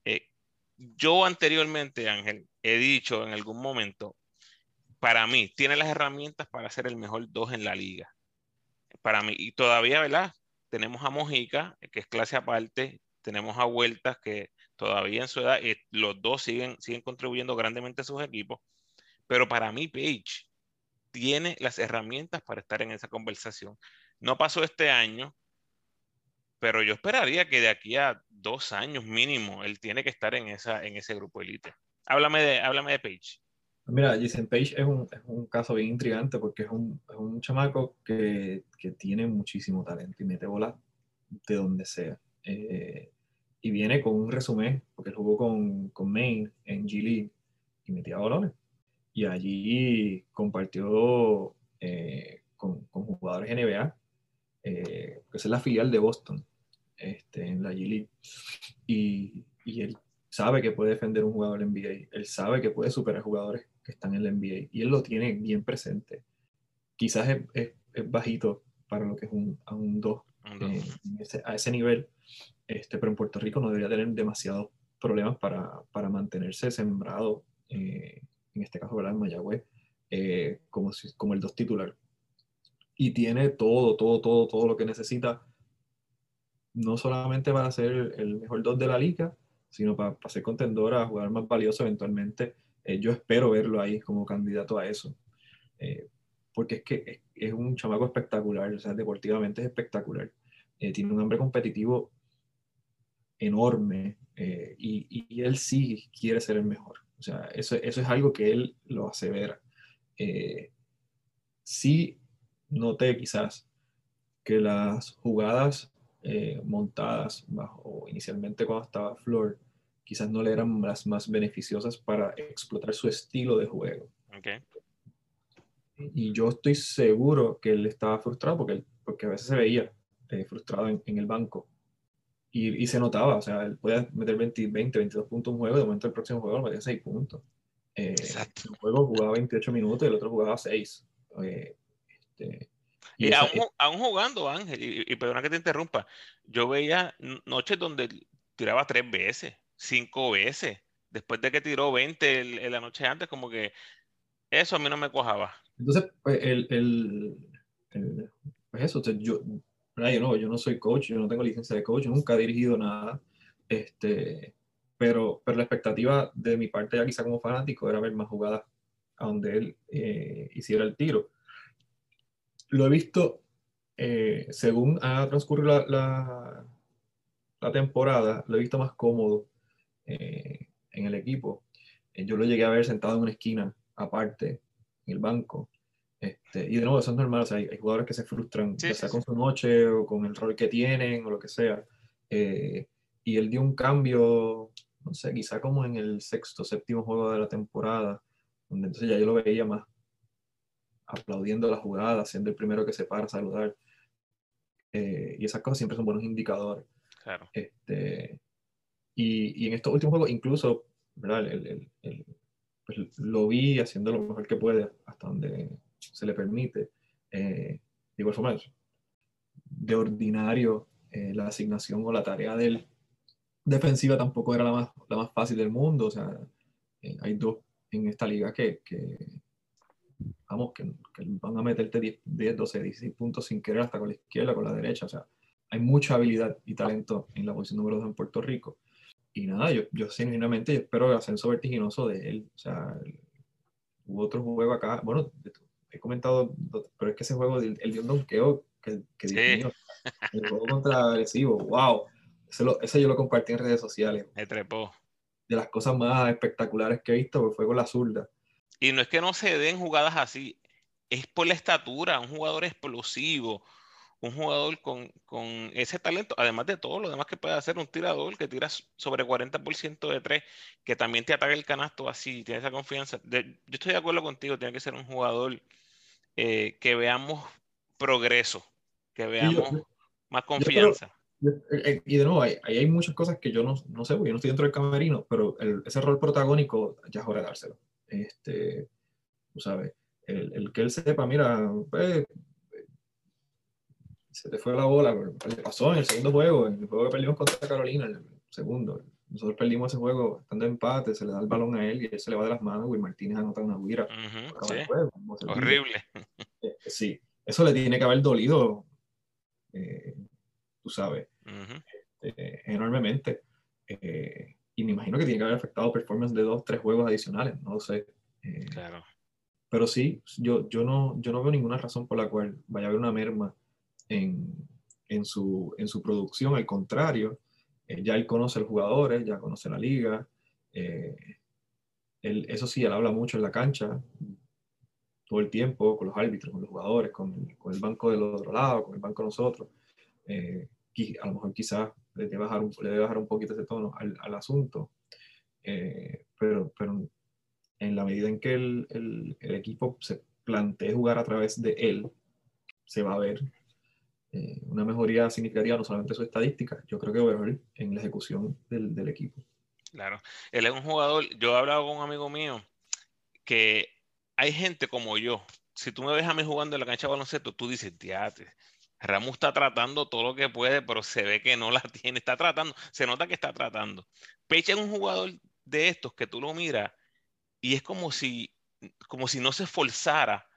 A: Eh, yo anteriormente, Ángel, he dicho en algún momento, para mí, tiene las herramientas para ser el mejor 2 en la liga. Para mí, y todavía, ¿verdad? tenemos a Mojica, que es clase aparte, tenemos a Vueltas, que todavía en su edad, eh, los dos siguen, siguen contribuyendo grandemente a sus equipos, pero para mí Page tiene las herramientas para estar en esa conversación. No pasó este año, pero yo esperaría que de aquí a dos años mínimo él tiene que estar en, esa, en ese grupo elite. Háblame de, háblame de Page.
B: Mira, Jason Page es un, es un, caso bien intrigante porque es un, es un chamaco que, que, tiene muchísimo talento y mete bola de donde sea. Eh, y viene con un resumen, porque jugó con, con Maine en G League y metía balones. Y allí compartió eh, con, con, jugadores NBA, eh, que es la filial de Boston este, en la G League. Y, y él sabe que puede defender un jugador NBA, él sabe que puede superar jugadores que están en la NBA y él lo tiene bien presente. Quizás es, es, bajito para lo que es un, a un 2 eh, a ese nivel, este, pero en Puerto Rico no debería tener demasiados problemas para, para mantenerse sembrado, eh, en este caso, ¿verdad? en Mayagüez, eh, como, como el 2 titular. Y tiene todo, todo, todo, todo lo que necesita, no solamente para ser el mejor 2 de la liga, sino para, para ser contendor a jugar más valioso eventualmente eh, yo espero verlo ahí como candidato a eso. Eh, porque es que es, un chamaco espectacular, o sea, deportivamente es espectacular. Eh, tiene un hambre competitivo enorme y, y, él sí quiere ser el mejor. O sea, eso, eso es algo que él lo hace ver. sí noté quizás que las jugadas montadas bajo, inicialmente cuando estaba Flor, quizás no le eran las más beneficiosas para explotar su estilo de juego. Y yo estoy seguro que él estaba frustrado porque, porque a veces se veía eh, frustrado en, el banco. Y, y, se notaba, o sea, él podía meter 20, 20, 22 puntos en un juego, de momento el próximo juego metía 6 puntos. Eh, Exacto. Un juego jugaba 28 minutos y el otro jugaba 6. Eh,
A: este, y, aún, aún, jugando, Ángel, y, y, perdona que te interrumpa, yo veía noches donde tiraba tres veces, cinco veces. Después de que tiró 20 la noche antes, como que eso a mí no me cojaba.
B: Entonces, pues, el, el, pues eso, yo, yo, no, yo no soy coach, yo no tengo licencia de coach, nunca he dirigido nada. Este, pero, pero la expectativa de mi parte, ya quizá como fanático, era ver más jugadas a donde él eh, hiciera el tiro. Lo he visto, eh, según ha transcurrido la, la, temporada, lo he visto más cómodo eh, en el equipo. Eh, yo lo llegué a ver sentado en una esquina, aparte, en el banco. Este, y de nuevo, eso es normal, hay, jugadores que se frustran, ya sea con su noche o con el rol que tienen o lo que sea. Eh, y él dio un cambio, no sé, quizá como en el sexto, séptimo juego de la temporada, donde entonces ya yo lo veía más aplaudiendo la jugada, siendo el primero que se para a saludar. y esas cosas siempre son buenos indicadores. Claro. Este, Y, en estos últimos juegos, incluso, ¿verdad? Pues, lo vi haciendo lo mejor que puede, hasta donde se le permite. Eh, de igual forma, de ordinario, eh, la asignación o la tarea del defensiva tampoco era la más, la más fácil del mundo. O sea, eh, hay dos en esta liga que, que vamos, que, van a meterte 10, 10, 12, 16 puntos sin querer hasta con la izquierda, con la derecha. O sea, hay mucha habilidad y talento en la posición número 2 en Puerto Rico. Y nada, yo, yo genuinamente espero el ascenso vertiginoso de él. O sea, hubo otro juego acá, bueno, he comentado, pero es que ese juego, el, el de un donqueo que, que el juego contra agresivo, wow. Ese, yo lo compartí en redes sociales.
A: Me trepó.
B: De las cosas más espectaculares que he visto, fue con la zurda.
A: Y no es que no se den jugadas así, es por la estatura, un jugador explosivo, un jugador con, ese talento, además de todo lo demás que puede hacer un tirador que tira sobre 40% de tres, que también te ataca el canasto así, tiene esa confianza. yo estoy de acuerdo contigo, tiene que ser un jugador eh, que veamos progreso, que veamos más confianza.
B: Eh, eh, y de nuevo, ahí hay, muchas cosas que yo no, no sé, porque yo no estoy dentro del camerino, pero ese rol protagónico ya es hora de dárselo. Este, tú sabes, el, el que él sepa, mira, pues, se te fue la bola, le pasó en el segundo juego, en el juego que perdimos contra Carolina, el segundo. Nosotros perdimos ese juego estando empate, se le da el balón a él y él se le va de las manos, Will Martínez anota una huira.
A: Horrible.
B: Eh, sí, eso le tiene que haber dolido, eh, tú sabes, este, enormemente. Eh, y me imagino que tiene que haber afectado performance de dos, tres juegos adicionales, no lo sé.
A: claro.
B: Pero sí, yo, yo, no, yo no veo ninguna razón por la cual vaya a haber una merma en, su, en su producción, al contrario, eh, ya él conoce a los jugadores, ya conoce la liga, eh, él, eso sí, él habla mucho en la cancha, todo el tiempo, con los árbitros, con los jugadores, con, con el banco del otro lado, con el banco de nosotros. Eh, a lo mejor quizás le debe bajar un, le debe bajar un poquito ese tono al, al asunto, pero, pero en la medida en que el, el, el, equipo se plantee jugar a través de él, se va a ver eh, una mejoría significativa, no solamente su estadística, yo creo que overall en la ejecución del, del, equipo.
A: Claro, él es un jugador, yo he hablado con un amigo mío que hay gente como yo, si tú me ves a mí jugando en la cancha de baloncesto, tú dices, teate, Ramos está tratando todo lo que puede, pero se ve que no la tiene, está tratando, se nota que está tratando. Pecha es un jugador de estos que tú lo miras y es como si, como si no se esforzara,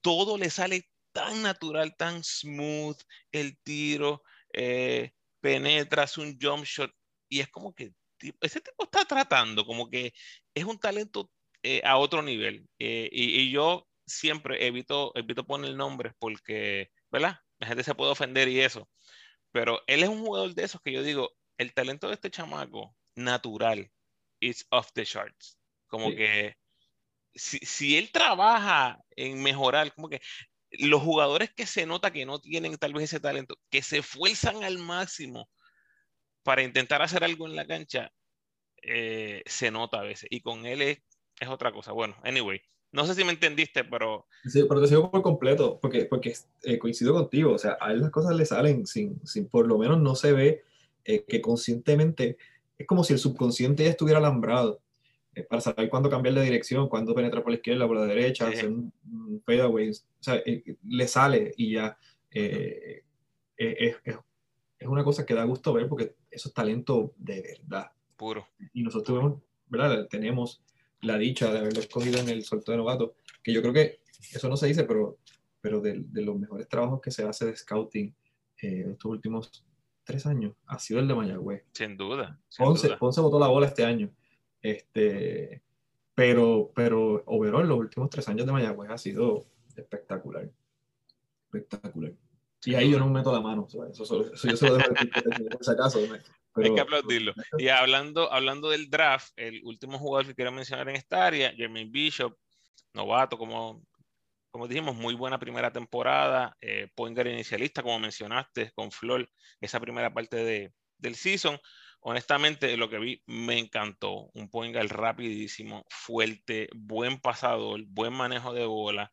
A: todo le sale tan natural, tan smooth el tiro, eh, penetras un jump shot y es como que ese tipo está tratando, como que es un talento eh, a otro nivel. Eh, y, yo siempre evito, evito poner nombres porque, ¿verdad? La gente se puede ofender y eso. Pero él es un jugador de esos que yo digo, el talento de este chamaco natural is off the charts. Como que si, si, él trabaja en mejorar, como que los jugadores que se nota que no tienen tal vez ese talento, que se esfuerzan al máximo para intentar hacer algo en la cancha, eh, se nota a veces. Y con él es, otra cosa. Bueno, anyway, no sé si me entendiste, pero...
B: Sí, pero te sigo por completo, porque, porque eh, coincido contigo. O sea, a él las cosas le salen sin, sin por lo menos no se ve eh, que conscientemente, es como si el subconsciente ya estuviera alambrado para saber cuándo cambiar de dirección, cuándo penetrar por la izquierda, por la derecha, hacer un, fadeaway. O sea, eh, le sale y ya eh, eh, es, es, es, una cosa que da gusto ver porque eso es talento de verdad.
A: Puro.
B: Y nosotros tuvimos, ¿verdad? tenemos la dicha de haberlo escogido en el sorteo de novato, que yo creo que eso no se dice, pero, pero de, de los mejores trabajos que se hace de scouting en estos últimos tres años ha sido el de Mayagüez.
A: Sin duda.
B: Sin Ponce, duda. Ponce botó la bola este año este, pero, pero overall, los últimos tres años de Mayagüez ha sido espectacular. Espectacular. Y ahí yo no meto la mano. Eso, eso, yo se lo dejo por si acaso.
A: Hay que aplaudirlo. Y hablando, hablando del draft, el último jugador que quiero mencionar en esta área, Jermaine Bishop, novato, como, como dijimos, muy buena primera temporada, eh, inicialista, como mencionaste, con Flor, esa primera parte de, del season honestamente, lo que vi me encantó. Un point rapidísimo, fuerte, buen pasador, buen manejo de bola.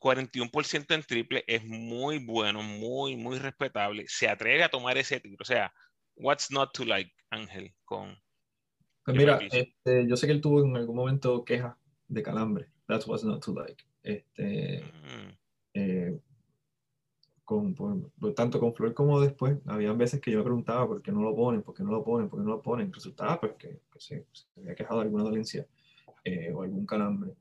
A: 41% en triple es muy bueno, muy, muy respetable. Se atreve a tomar ese tiro. O sea, What's not to like, Ángel, con...
B: Pues mira, este, yo sé que él tuvo en algún momento quejas de calambre. That's what's not to like. Este, mm. eh, con, por, tanto con Flor como después, había veces que yo me preguntaba por qué no lo ponen, por qué no lo ponen, por qué no lo ponen. Resultaba pues que, se, había quejado de alguna dolencia eh, o algún calambre.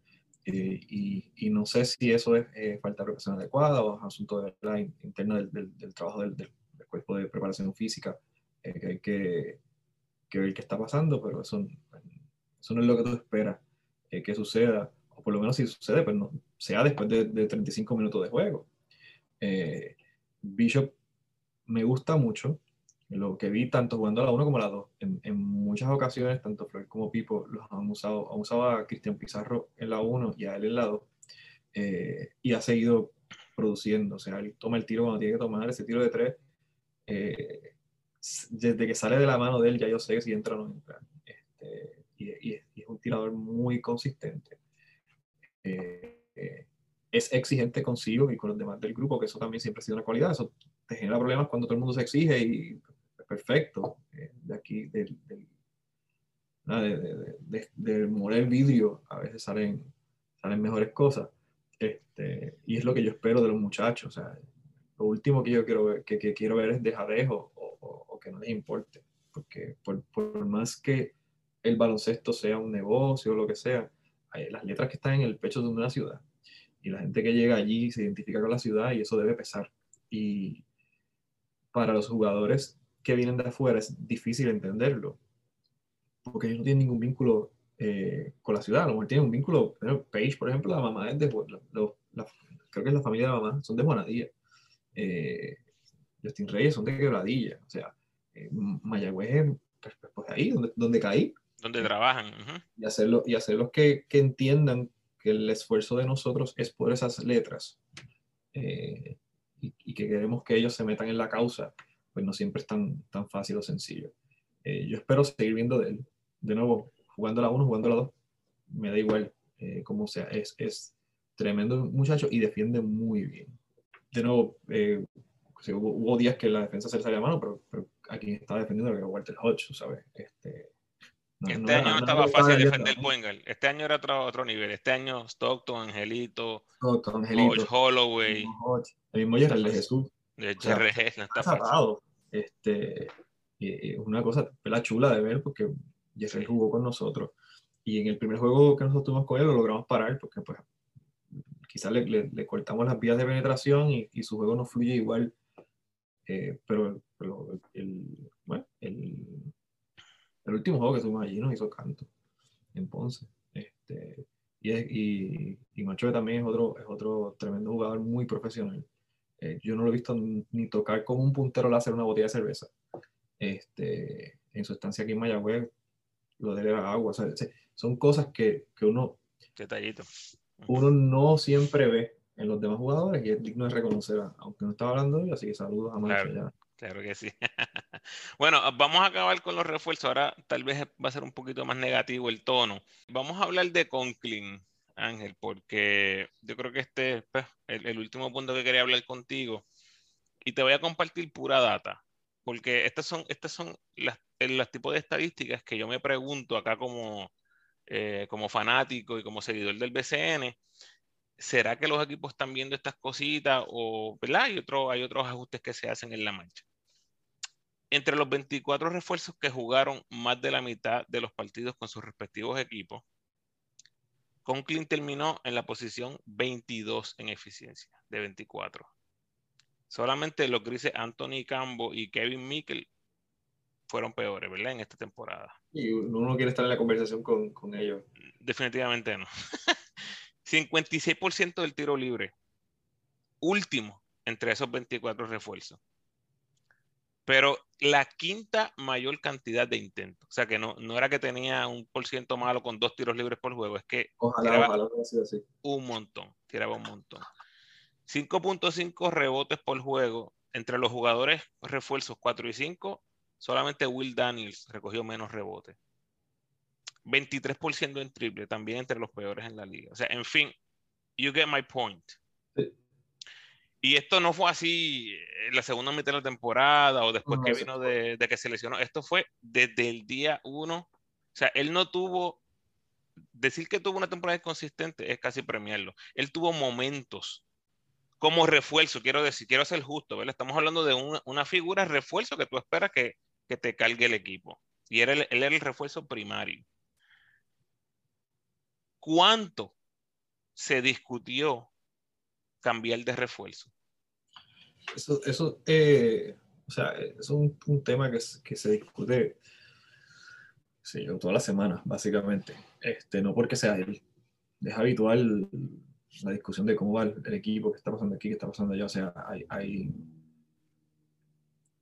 B: Eh, y, y, no sé si eso es falta de preparación adecuada o es asunto de la interna del, del, trabajo del, del, cuerpo de preparación física que hay que, que, ver qué está pasando, pero eso, eso no es lo que tú esperas que suceda, o por lo menos si sucede, pues no, sea después de, de 35 minutos de juego. Eh, Bishop me gusta mucho, lo que vi tanto jugando a la 1 como a la 2. En, en, muchas ocasiones, tanto Flor como Pipo los han usado, han usado a Cristian Pizarro en la 1 y a él en la 2, eh, y ha seguido produciendo, o sea, él toma el tiro cuando tiene que tomar ese tiro de 3. Eh, desde que sale de la mano de él ya yo sé si entra o no entra. Este, y, y, es un tirador muy consistente. Eh, es exigente consigo y con los demás del grupo, que eso también siempre ha sido una cualidad. Eso te genera problemas cuando todo el mundo se exige y perfecto. Eh, de aquí, del, del, de, de, moler vidrio, a veces salen, salen mejores cosas. Este, y es lo que yo espero de los muchachos. O sea, lo último que yo quiero ver, que, quiero ver es dejadejo o, o, que no les importe. Porque por, por más que el baloncesto sea un negocio o lo que sea, las letras que están en el pecho de una ciudad y la gente que llega allí se identifica con la ciudad y eso debe pesar. Y para los jugadores que vienen de afuera es difícil entenderlo, porque ellos no tienen ningún vínculo eh, con la ciudad, a lo mejor tienen un vínculo, Page, por ejemplo, la mamá es de, creo que es la familia de la mamá, son de Juanadilla. Eh, Justin Reyes son de Quebradilla, o sea, eh, Mayagüez es pues, pues, ahí donde, donde caí.
A: Donde trabajan.
B: Y hacerlo, y hacerlos que, que entiendan que el esfuerzo de nosotros es por esas letras eh, y, que queremos que ellos se metan en la causa, pues no siempre es tan, tan fácil o sencillo. Eh, yo espero seguir viendo de él. De nuevo, jugando la 1, jugando la 2, me da igual eh, cómo sea. Es, es tremendo muchacho y defiende muy bien. De nuevo, hubo, días que la defensa se le salía a mano, pero, pero aquí estaba defendiendo era Walter Hodge, ¿sabes? Este,
A: este año no estaba fácil defender el Este año era otro, otro nivel. Este año Stockton, Angelito, Stockton, Angelito Holloway.
B: El mismo Gerald de Jesús.
A: De
B: no está fácil. Este, es una cosa la chula de ver porque Jerry jugó con nosotros. Y en el primer juego que nosotros tuvimos con él lo logramos parar porque pues quizás le, le, cortamos las vías de penetración y, y, su juego no fluye igual. Eh, pero, pero el, bueno, el, el último juego que tuvimos allí nos hizo canto en Ponce. Este, y, y, y Macho también es otro, es otro tremendo jugador muy profesional. Eh, yo no lo he visto ni tocar con un puntero hacer una botella de cerveza. Este, en su estancia aquí en Mayagüez, lo de era agua. son cosas que, que uno,
A: Detallito.
B: uno no siempre ve en los demás jugadores y es digno de reconocer, aunque no estaba hablando así que saludos a Macho.
A: Claro que sí. bueno, vamos a acabar con los refuerzos. Ahora tal vez va a ser un poquito más negativo el tono. Vamos a hablar de Conklin, Ángel, porque yo creo que este es pues, el, último punto que quería hablar contigo. Y te voy a compartir pura data, porque estas son, estas son las, los tipos de estadísticas que yo me pregunto acá como, eh, como fanático y como seguidor del BCN. ¿Será que los equipos están viendo estas cositas o, ¿verdad? Hay, otro, hay otros ajustes que se hacen en la mancha entre los 24 refuerzos que jugaron más de la mitad de los partidos con sus respectivos equipos, Conklin terminó en la posición 22 en eficiencia de 24. Solamente los grises Anthony Cambo y Kevin Mikkel fueron peores, ¿verdad? En esta temporada.
B: Y uno no quiere estar en la conversación con, con ellos.
A: Definitivamente no. 56% del tiro libre. Último entre esos 24 refuerzos pero la quinta mayor cantidad de intentos. O sea que no, no era que tenía un por ciento malo con dos tiros libres por juego, es que
B: ojalá, ojalá así.
A: un montón, tiraba un montón. 5.5 rebotes por juego. Entre los jugadores refuerzos 4 y 5, solamente Will Daniels recogió menos rebotes. 23% en triple, también entre los peores en la liga. O sea, en fin, you get my point. Y esto no fue así en la segunda mitad de la temporada o después que vino de, de, que se lesionó. Esto fue desde el día uno. O sea, él no tuvo. Decir que tuvo una temporada inconsistente es casi premiarlo. Él tuvo momentos como refuerzo, quiero decir, quiero ser justo, ¿verdad? Estamos hablando de una, una figura refuerzo que tú esperas que, que, te cargue el equipo. Y era él era el refuerzo primario. ¿Cuánto se discutió cambiar de refuerzo?
B: Eso, eso eh, o sea, es un, un tema que, que, se discute sí, todas las semanas, básicamente. Este, no porque sea él. Es habitual la discusión de cómo va el, equipo, qué está pasando aquí, qué está pasando allá. O sea, hay, hay,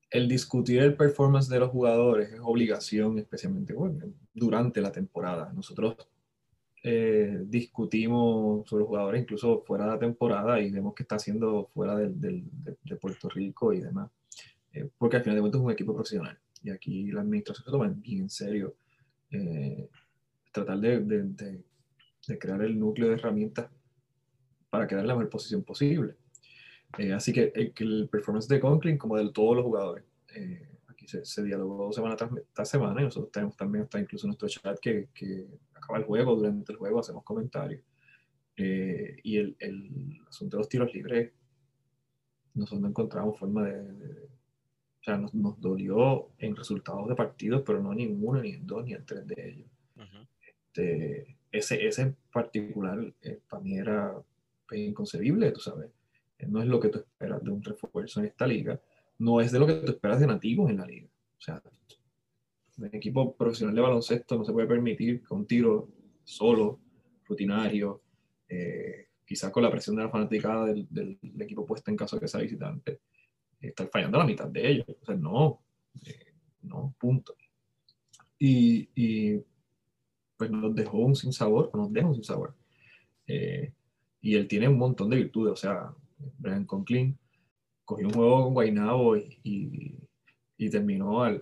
B: el discutir el performance de los jugadores es obligación, especialmente bueno, durante la temporada. Nosotros eh, discutimos sobre jugadores incluso fuera de la temporada y vemos que está haciendo fuera de, Puerto Rico y demás. Eh, porque al final de cuentas es un equipo profesional y aquí la administración se toma bien en serio eh, tratar de, crear el núcleo de herramientas para quedar en la mejor posición posible. así que el, performance de Conklin como de todos los jugadores se, dialogó semana tras, semana y nosotros tenemos también hasta incluso nuestro chat que, que acaba el juego, durante el juego hacemos comentarios. Eh, y el, el, asunto de los tiros libres, nosotros no encontramos forma de... o sea, nos, nos, dolió en resultados de partidos, pero no en uno, ni en dos, ni en tres de ellos. este, ese, ese en particular eh, para mí era pues, inconcebible, tú sabes. No es lo que tú esperas de un refuerzo en esta liga no es de lo que tú esperas de nativos en la liga. O sea, un equipo profesional de baloncesto no se puede permitir que un tiro solo, rutinario, eh, quizás con la presión de la fanaticada del, equipo puesta en caso de que sea visitante, estar fallando la mitad de ellos. O sea, no, eh, no, punto. Y, pues nos dejó un sin sabor, nos deja un sin sabor. Eh, y él tiene un montón de virtudes, o sea, Brian Conklin cogió un juego con Guaynabo y, y, terminó al,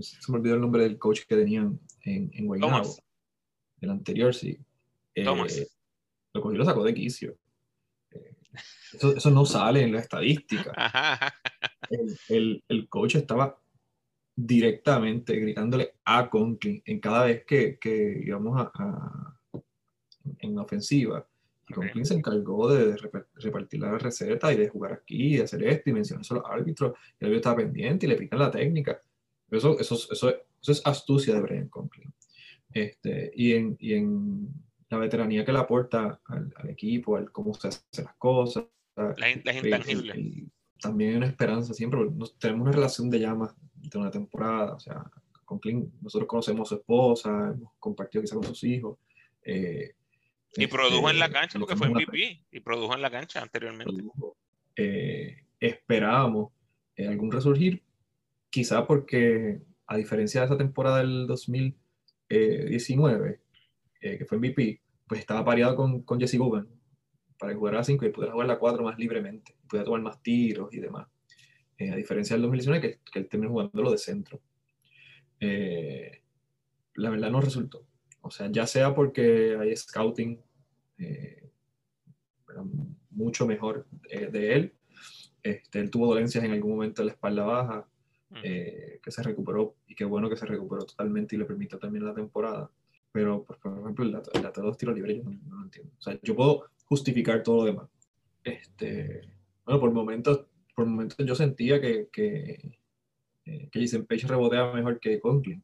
B: Se me olvidó el nombre del coach que tenían en, en Guaynabo. El anterior, sí. Eh, lo cogió y lo sacó de quicio. Eh, eso, eso, no sale en la estadística. El, el, el, coach estaba directamente gritándole a Conklin en cada vez que, que íbamos a, a, en ofensiva Conklin se encargó de repartir la receta y de jugar aquí, y de hacer esto y mencionar a los árbitros. Y el árbitro estaba pendiente y le pican la técnica. Eso, eso, eso, eso es astucia de Brian Conklin. Este, y, en, y en la veteranía que le aporta al, al, equipo, al cómo se hacen las cosas.
A: Las, las intangibles.
B: Y, también hay una esperanza siempre. Nos, tenemos una relación de llamas de una temporada. O sea, Conklin, nosotros conocemos a su esposa, hemos compartido quizá con sus hijos. Eh,
A: y produjo en la este, cancha porque fue MVP y produjo en la cancha anteriormente.
B: Eh, esperábamos eh, algún resurgir, quizá porque a diferencia de esa temporada del 2019, eh, que fue MVP, pues estaba pareado con, con Jesse Goodman para jugar a la 5 y pudiera jugar la 4 más libremente, pudiera tomar más tiros y demás. a diferencia del 2019, que, que él terminó jugando lo de centro. la verdad no resultó. O sea, ya sea porque hay scouting eh, mucho mejor eh, de él. Este, él tuvo dolencias en algún momento de la espalda baja, eh, que se recuperó y qué bueno que se recuperó totalmente y le permitió también la temporada. Pero, por ejemplo, el dato, de los tiros libres yo no, lo entiendo. O sea, yo puedo justificar todo lo demás. Este, bueno, por momentos, por momentos yo sentía que, que, que Jason Page rebotea mejor que Conklin.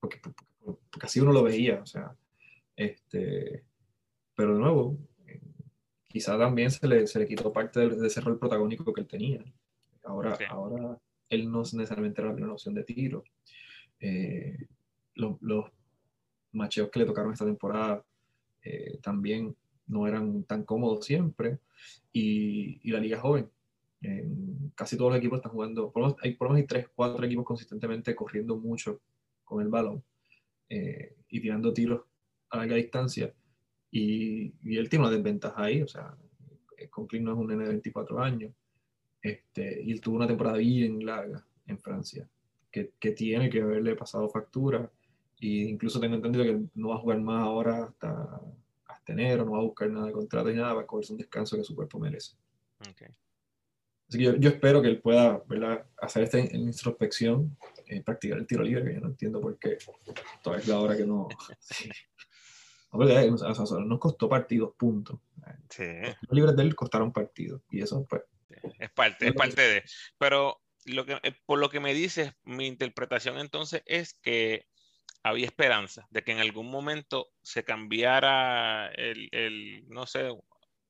B: porque, porque así uno lo veía, o sea, este, pero de nuevo, quizá también se le, se le quitó parte de, ese rol protagónico que él tenía. Ahora, ahora él no es necesariamente la primera opción de tiro. Eh, los, los, macheos que le tocaron esta temporada eh, también no eran tan cómodos siempre. Y, y la liga joven, casi todos los equipos están jugando, por lo menos hay, por lo menos hay tres, cuatro equipos consistentemente corriendo mucho con el balón. Eh, y tirando tiros a larga distancia. Y, y, él tiene una desventaja ahí, o sea, Conklin no es un nene de 24 años. Este, y él tuvo una temporada bien larga en Francia, que, que tiene que haberle pasado factura. Y incluso tengo entendido que no va a jugar más ahora hasta, hasta enero, no va a buscar nada de contrato ni nada, va a cogerse un descanso que su cuerpo merece. Así que yo, espero que él pueda hacer esta introspección, eh, practicar el tiro libre, que yo no entiendo por qué todavía es la hora que no. nos costó partidos, punto. Los libres de él costaron partidos, y eso, pues.
A: Es parte, es parte de. Pero lo que, eh, por lo que me dices, mi interpretación entonces es que había esperanza de que en algún momento se cambiara el, el no sé.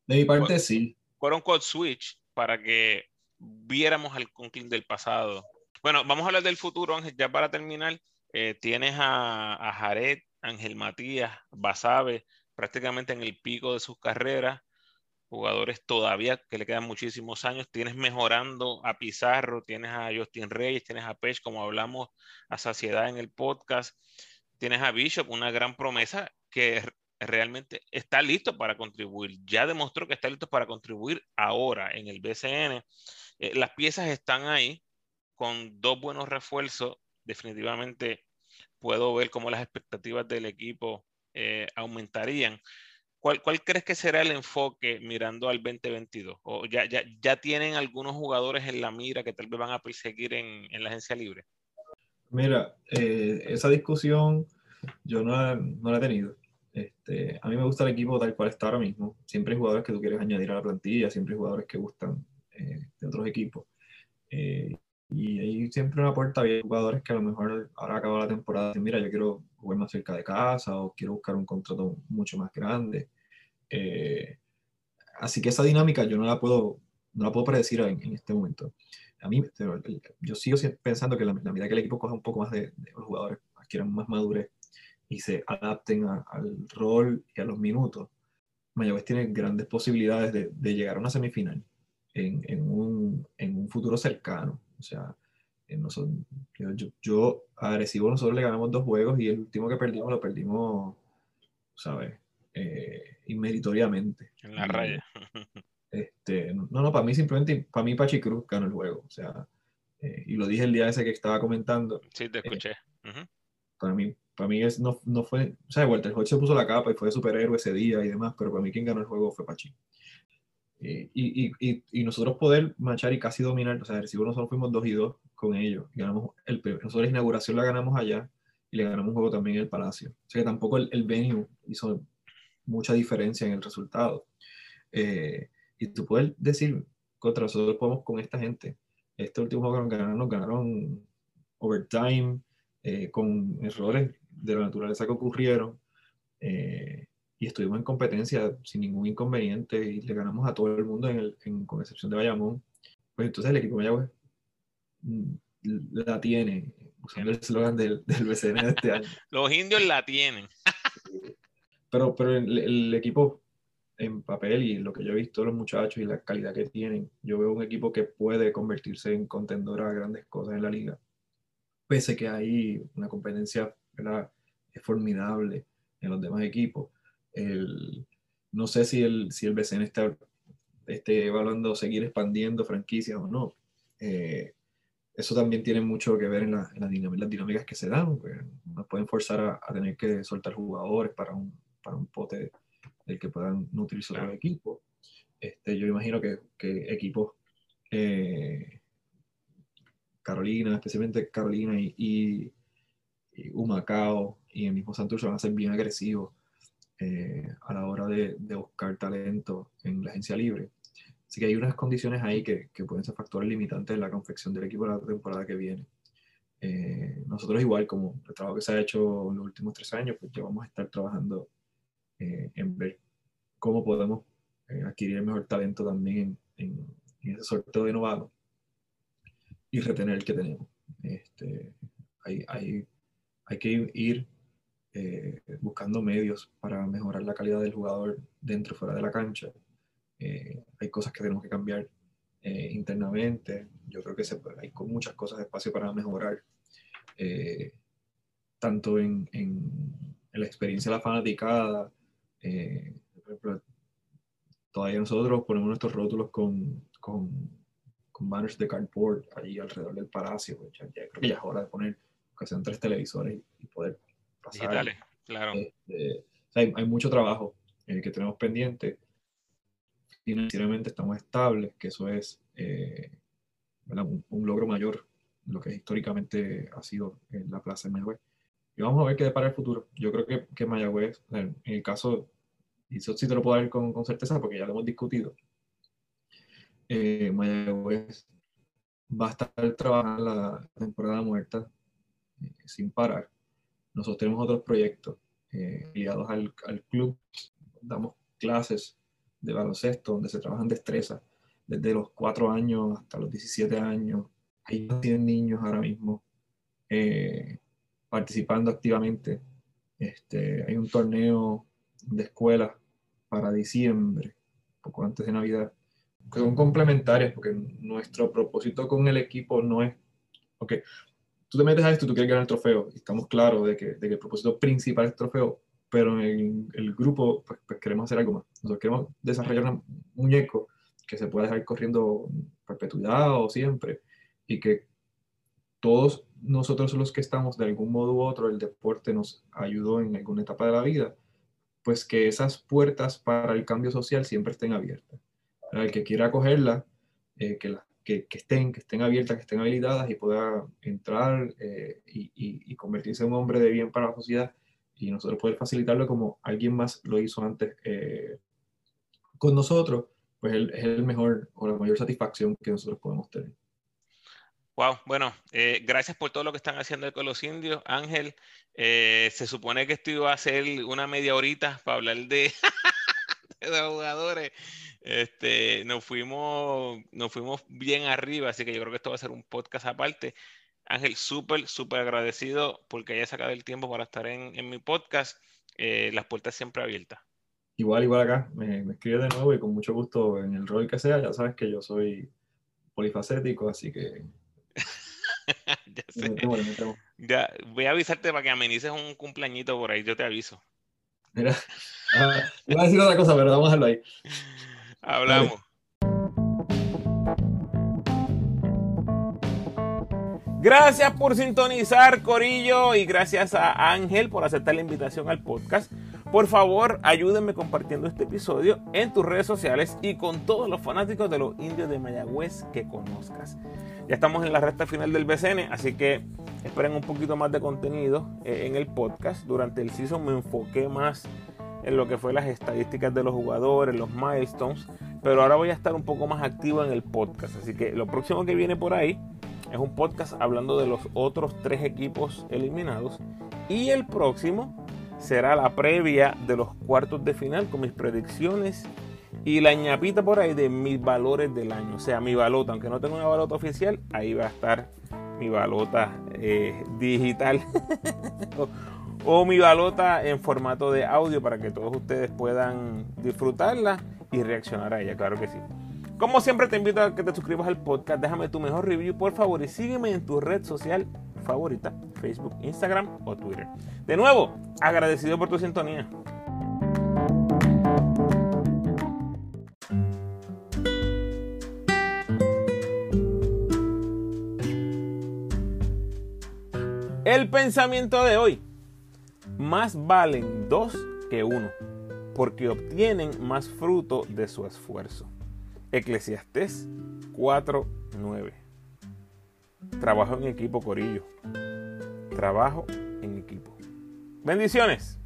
B: De mi parte, sí.
A: Fueron code switch para que viéramos al Conklin del pasado. Bueno, vamos a hablar del futuro, Ángel, ya para terminar. Eh, tienes a, a Jared, Ángel Matías, Basabe, prácticamente en el pico de sus carreras, jugadores todavía que le quedan muchísimos años. Tienes mejorando a Pizarro, tienes a Justin Reyes, tienes a Pech, como hablamos a saciedad en el podcast. Tienes a Bishop, una gran promesa que realmente está listo para contribuir. Ya demostró que está listo para contribuir ahora en el BCN. Eh, las piezas están ahí con dos buenos refuerzos. Definitivamente puedo ver cómo las expectativas del equipo eh, aumentarían. ¿Cuál, ¿Cuál, crees que será el enfoque mirando al 2022? ¿O ya, ya, ya, tienen algunos jugadores en la mira que tal vez van a perseguir en, en la agencia libre?
B: Mira, eh, esa discusión yo no no la he tenido. Este, a mí me gusta el equipo tal cual está ahora mismo. Siempre hay jugadores que tú quieres añadir a la plantilla, siempre hay jugadores que gustan eh, de otros equipos. Eh, y hay siempre una puerta abierta jugadores que a lo mejor ahora acaba la temporada dicen, mira, yo quiero jugar más cerca de casa o quiero buscar un contrato mucho más grande. Eh, así que esa dinámica yo no la puedo, no la puedo predecir en, este momento. A mí, yo sigo pensando que la, la medida que el equipo coja un poco más de, de los jugadores, adquieran más madurez, y se adapten al rol y a los minutos, Mayagüez tiene grandes posibilidades de, de llegar a una semifinal en, en, un, en, un, futuro cercano. O sea, yo, yo, a Arecibo nosotros le ganamos dos juegos y el último que perdimos lo perdimos, ¿sabes? Eh, inmeritoriamente.
A: En la raya.
B: Este, no, no, para mí simplemente, para mí Pachi Cruz ganó el juego. O sea, eh, y lo dije el día ese que estaba comentando.
A: Sí, te escuché.
B: Eh, para mí, para mí es, no, no fue, o sea, Walter Hodge se puso la capa y fue superhéroe ese día y demás, pero para mí quien ganó el juego fue Pachi. Eh, y, y, y, nosotros poder marchar y casi dominar, o sea, si nosotros fuimos 2 y 2 con ellos, ganamos el, nosotros la inauguración la ganamos allá y le ganamos un juego también en el Palacio. O sea que tampoco el, el venue hizo mucha diferencia en el resultado. Eh, y tú puedes decir, contra nosotros podemos con esta gente, este último juego que ganaron, ganaron overtime, eh, con errores de la naturaleza que ocurrieron eh, y estuvimos en competencia sin ningún inconveniente y le ganamos a todo el mundo, en el, con excepción de Bayamón. Pues entonces el equipo de Mayagüez mm, la tiene, usando el eslogan del, del BCN de este año.
A: Los indios la tienen.
B: pero pero el, el, equipo en papel y lo que yo he visto los muchachos y la calidad que tienen, yo veo un equipo que puede convertirse en contendor a grandes cosas en la liga pese que hay una competencia es formidable en los demás equipos. El, no sé si el, si el BCN está esté evaluando seguir expandiendo franquicias o no. Eh, eso también tiene mucho que ver en, la, en las dinámicas que se dan. Pues, nos pueden forzar a, a, tener que soltar jugadores para un, para un pote del que puedan nutrirse los equipos. Este, yo imagino que, que equipos eh, Carolina, especialmente Carolina y, y, Humacao y el mismo Santurce van a ser bien agresivos eh, a la hora de, buscar talento en la agencia libre. Así que hay unas condiciones ahí que, que pueden ser factores limitantes en la confección del equipo de la temporada que viene. Eh, nosotros igual, como el trabajo que se ha hecho en los últimos tres años, pues ya vamos a estar trabajando eh, en ver cómo podemos adquirir el mejor talento también en, en ese sorteo de novatos y retener el que tenemos. Este, hay, hay, hay que ir eh, buscando medios para mejorar la calidad del jugador dentro y fuera de la cancha. Eh, hay cosas que tenemos que cambiar eh, internamente. Yo creo que se, hay muchas cosas de espacio para mejorar, tanto en, en, la experiencia de la fanaticada. por ejemplo, todavía nosotros ponemos nuestros rótulos con, con con banners de cardboard ahí alrededor del palacio. Pues ya, creo que ya es hora de poner, que sean tres televisores y, poder pasar.
A: Digitales, claro.
B: Este, hay, hay, mucho trabajo. eh, que tenemos pendiente. Financieramente estamos estables, que eso es un, un, logro mayor lo que históricamente ha sido en la Plaza de Mayagüez. Y vamos a ver qué depara el futuro. Yo creo que, que Mayagüez, en el caso, y eso sí te lo puedo dar con, con certeza porque ya lo hemos discutido, eh, Mayagüez va a estar trabajando la temporada muerta eh, sin parar. Nosotros tenemos otros proyectos eh, ligados al, al, club. Damos clases de baloncesto donde se trabajan destrezas desde los 4 años hasta los 17 años hay 100 niños ahora mismo eh, participando activamente. Este, hay un torneo de escuela para diciembre, poco antes de Navidad, que son complementarias porque nuestro propósito con el equipo no es, ok, tú te metes a esto y tú quieres ganar el trofeo, y estamos claros de que, de que el propósito principal es el trofeo, pero en el, grupo pues, pues, queremos hacer algo más. Nosotros queremos desarrollar un muñeco que se pueda dejar corriendo perpetuidad o siempre, y que todos nosotros los que estamos de algún modo u otro, el deporte nos ayudó en alguna etapa de la vida, pues que esas puertas para el cambio social siempre estén abiertas. El que quiera cogerla, eh, que, que, que, estén, que estén abiertas, que estén habilitadas y pueda entrar eh, y, y, convertirse en un hombre de bien para la sociedad y nosotros poder facilitarlo como alguien más lo hizo antes eh, con nosotros, pues es el mejor o la mayor satisfacción que nosotros podemos tener.
A: Wow, bueno, eh, gracias por todo lo que están haciendo con los indios. Ángel, eh, se supone que esto iba a ser una media horita para hablar de, de jugadores. Este, nos fuimos, nos fuimos bien arriba, así que yo creo que esto va a ser un podcast aparte. Ángel, súper, súper agradecido porque haya sacado el tiempo para estar en, en mi podcast. Eh, las puertas siempre abiertas.
B: Igual, igual acá, me, me escribes de nuevo y con mucho gusto en el rol que sea. Ya sabes que yo soy polifacético, así que
A: ya sé. Ya, voy a avisarte para que amenices un cumpleañito por ahí, yo te aviso.
B: Mira, ah, iba a decir otra cosa, pero vamos a dejarlo ahí.
A: Hablamos. Gracias por sintonizar, Corillo, y gracias a Ángel por aceptar la invitación al podcast. Por favor, ayúdenme compartiendo este episodio en tus redes sociales y con todos los fanáticos de los indios de Mayagüez que conozcas. Ya estamos en la recta final del BCN, así que esperen un poquito más de contenido eh, en el podcast. Durante el season me enfoqué más en lo que fue las estadísticas de los jugadores, los milestones, pero ahora voy a estar un poco más activo en el podcast. Así que lo próximo que viene por ahí es un podcast hablando de los otros tres equipos eliminados. Y el próximo será la previa de los cuartos de final con mis predicciones y la ñapita por ahí de mis valores del año. O sea, mi balota, aunque no tengo una balota oficial, ahí va a estar mi balota eh, digital. o, o mi balota en formato de audio para que todos ustedes puedan disfrutarla y reaccionar a ella, claro que sí. Como siempre te invito a que te suscribas al podcast, déjame tu mejor review por favor y sígueme en tu red social favorita, Facebook, Instagram o Twitter. De nuevo, agradecido por tu sintonía. El pensamiento de hoy. Más valen dos que uno, porque obtienen más fruto de su esfuerzo. Eclesiastés 4:9. Trabajo en equipo, Corillo. Trabajo en equipo. Bendiciones.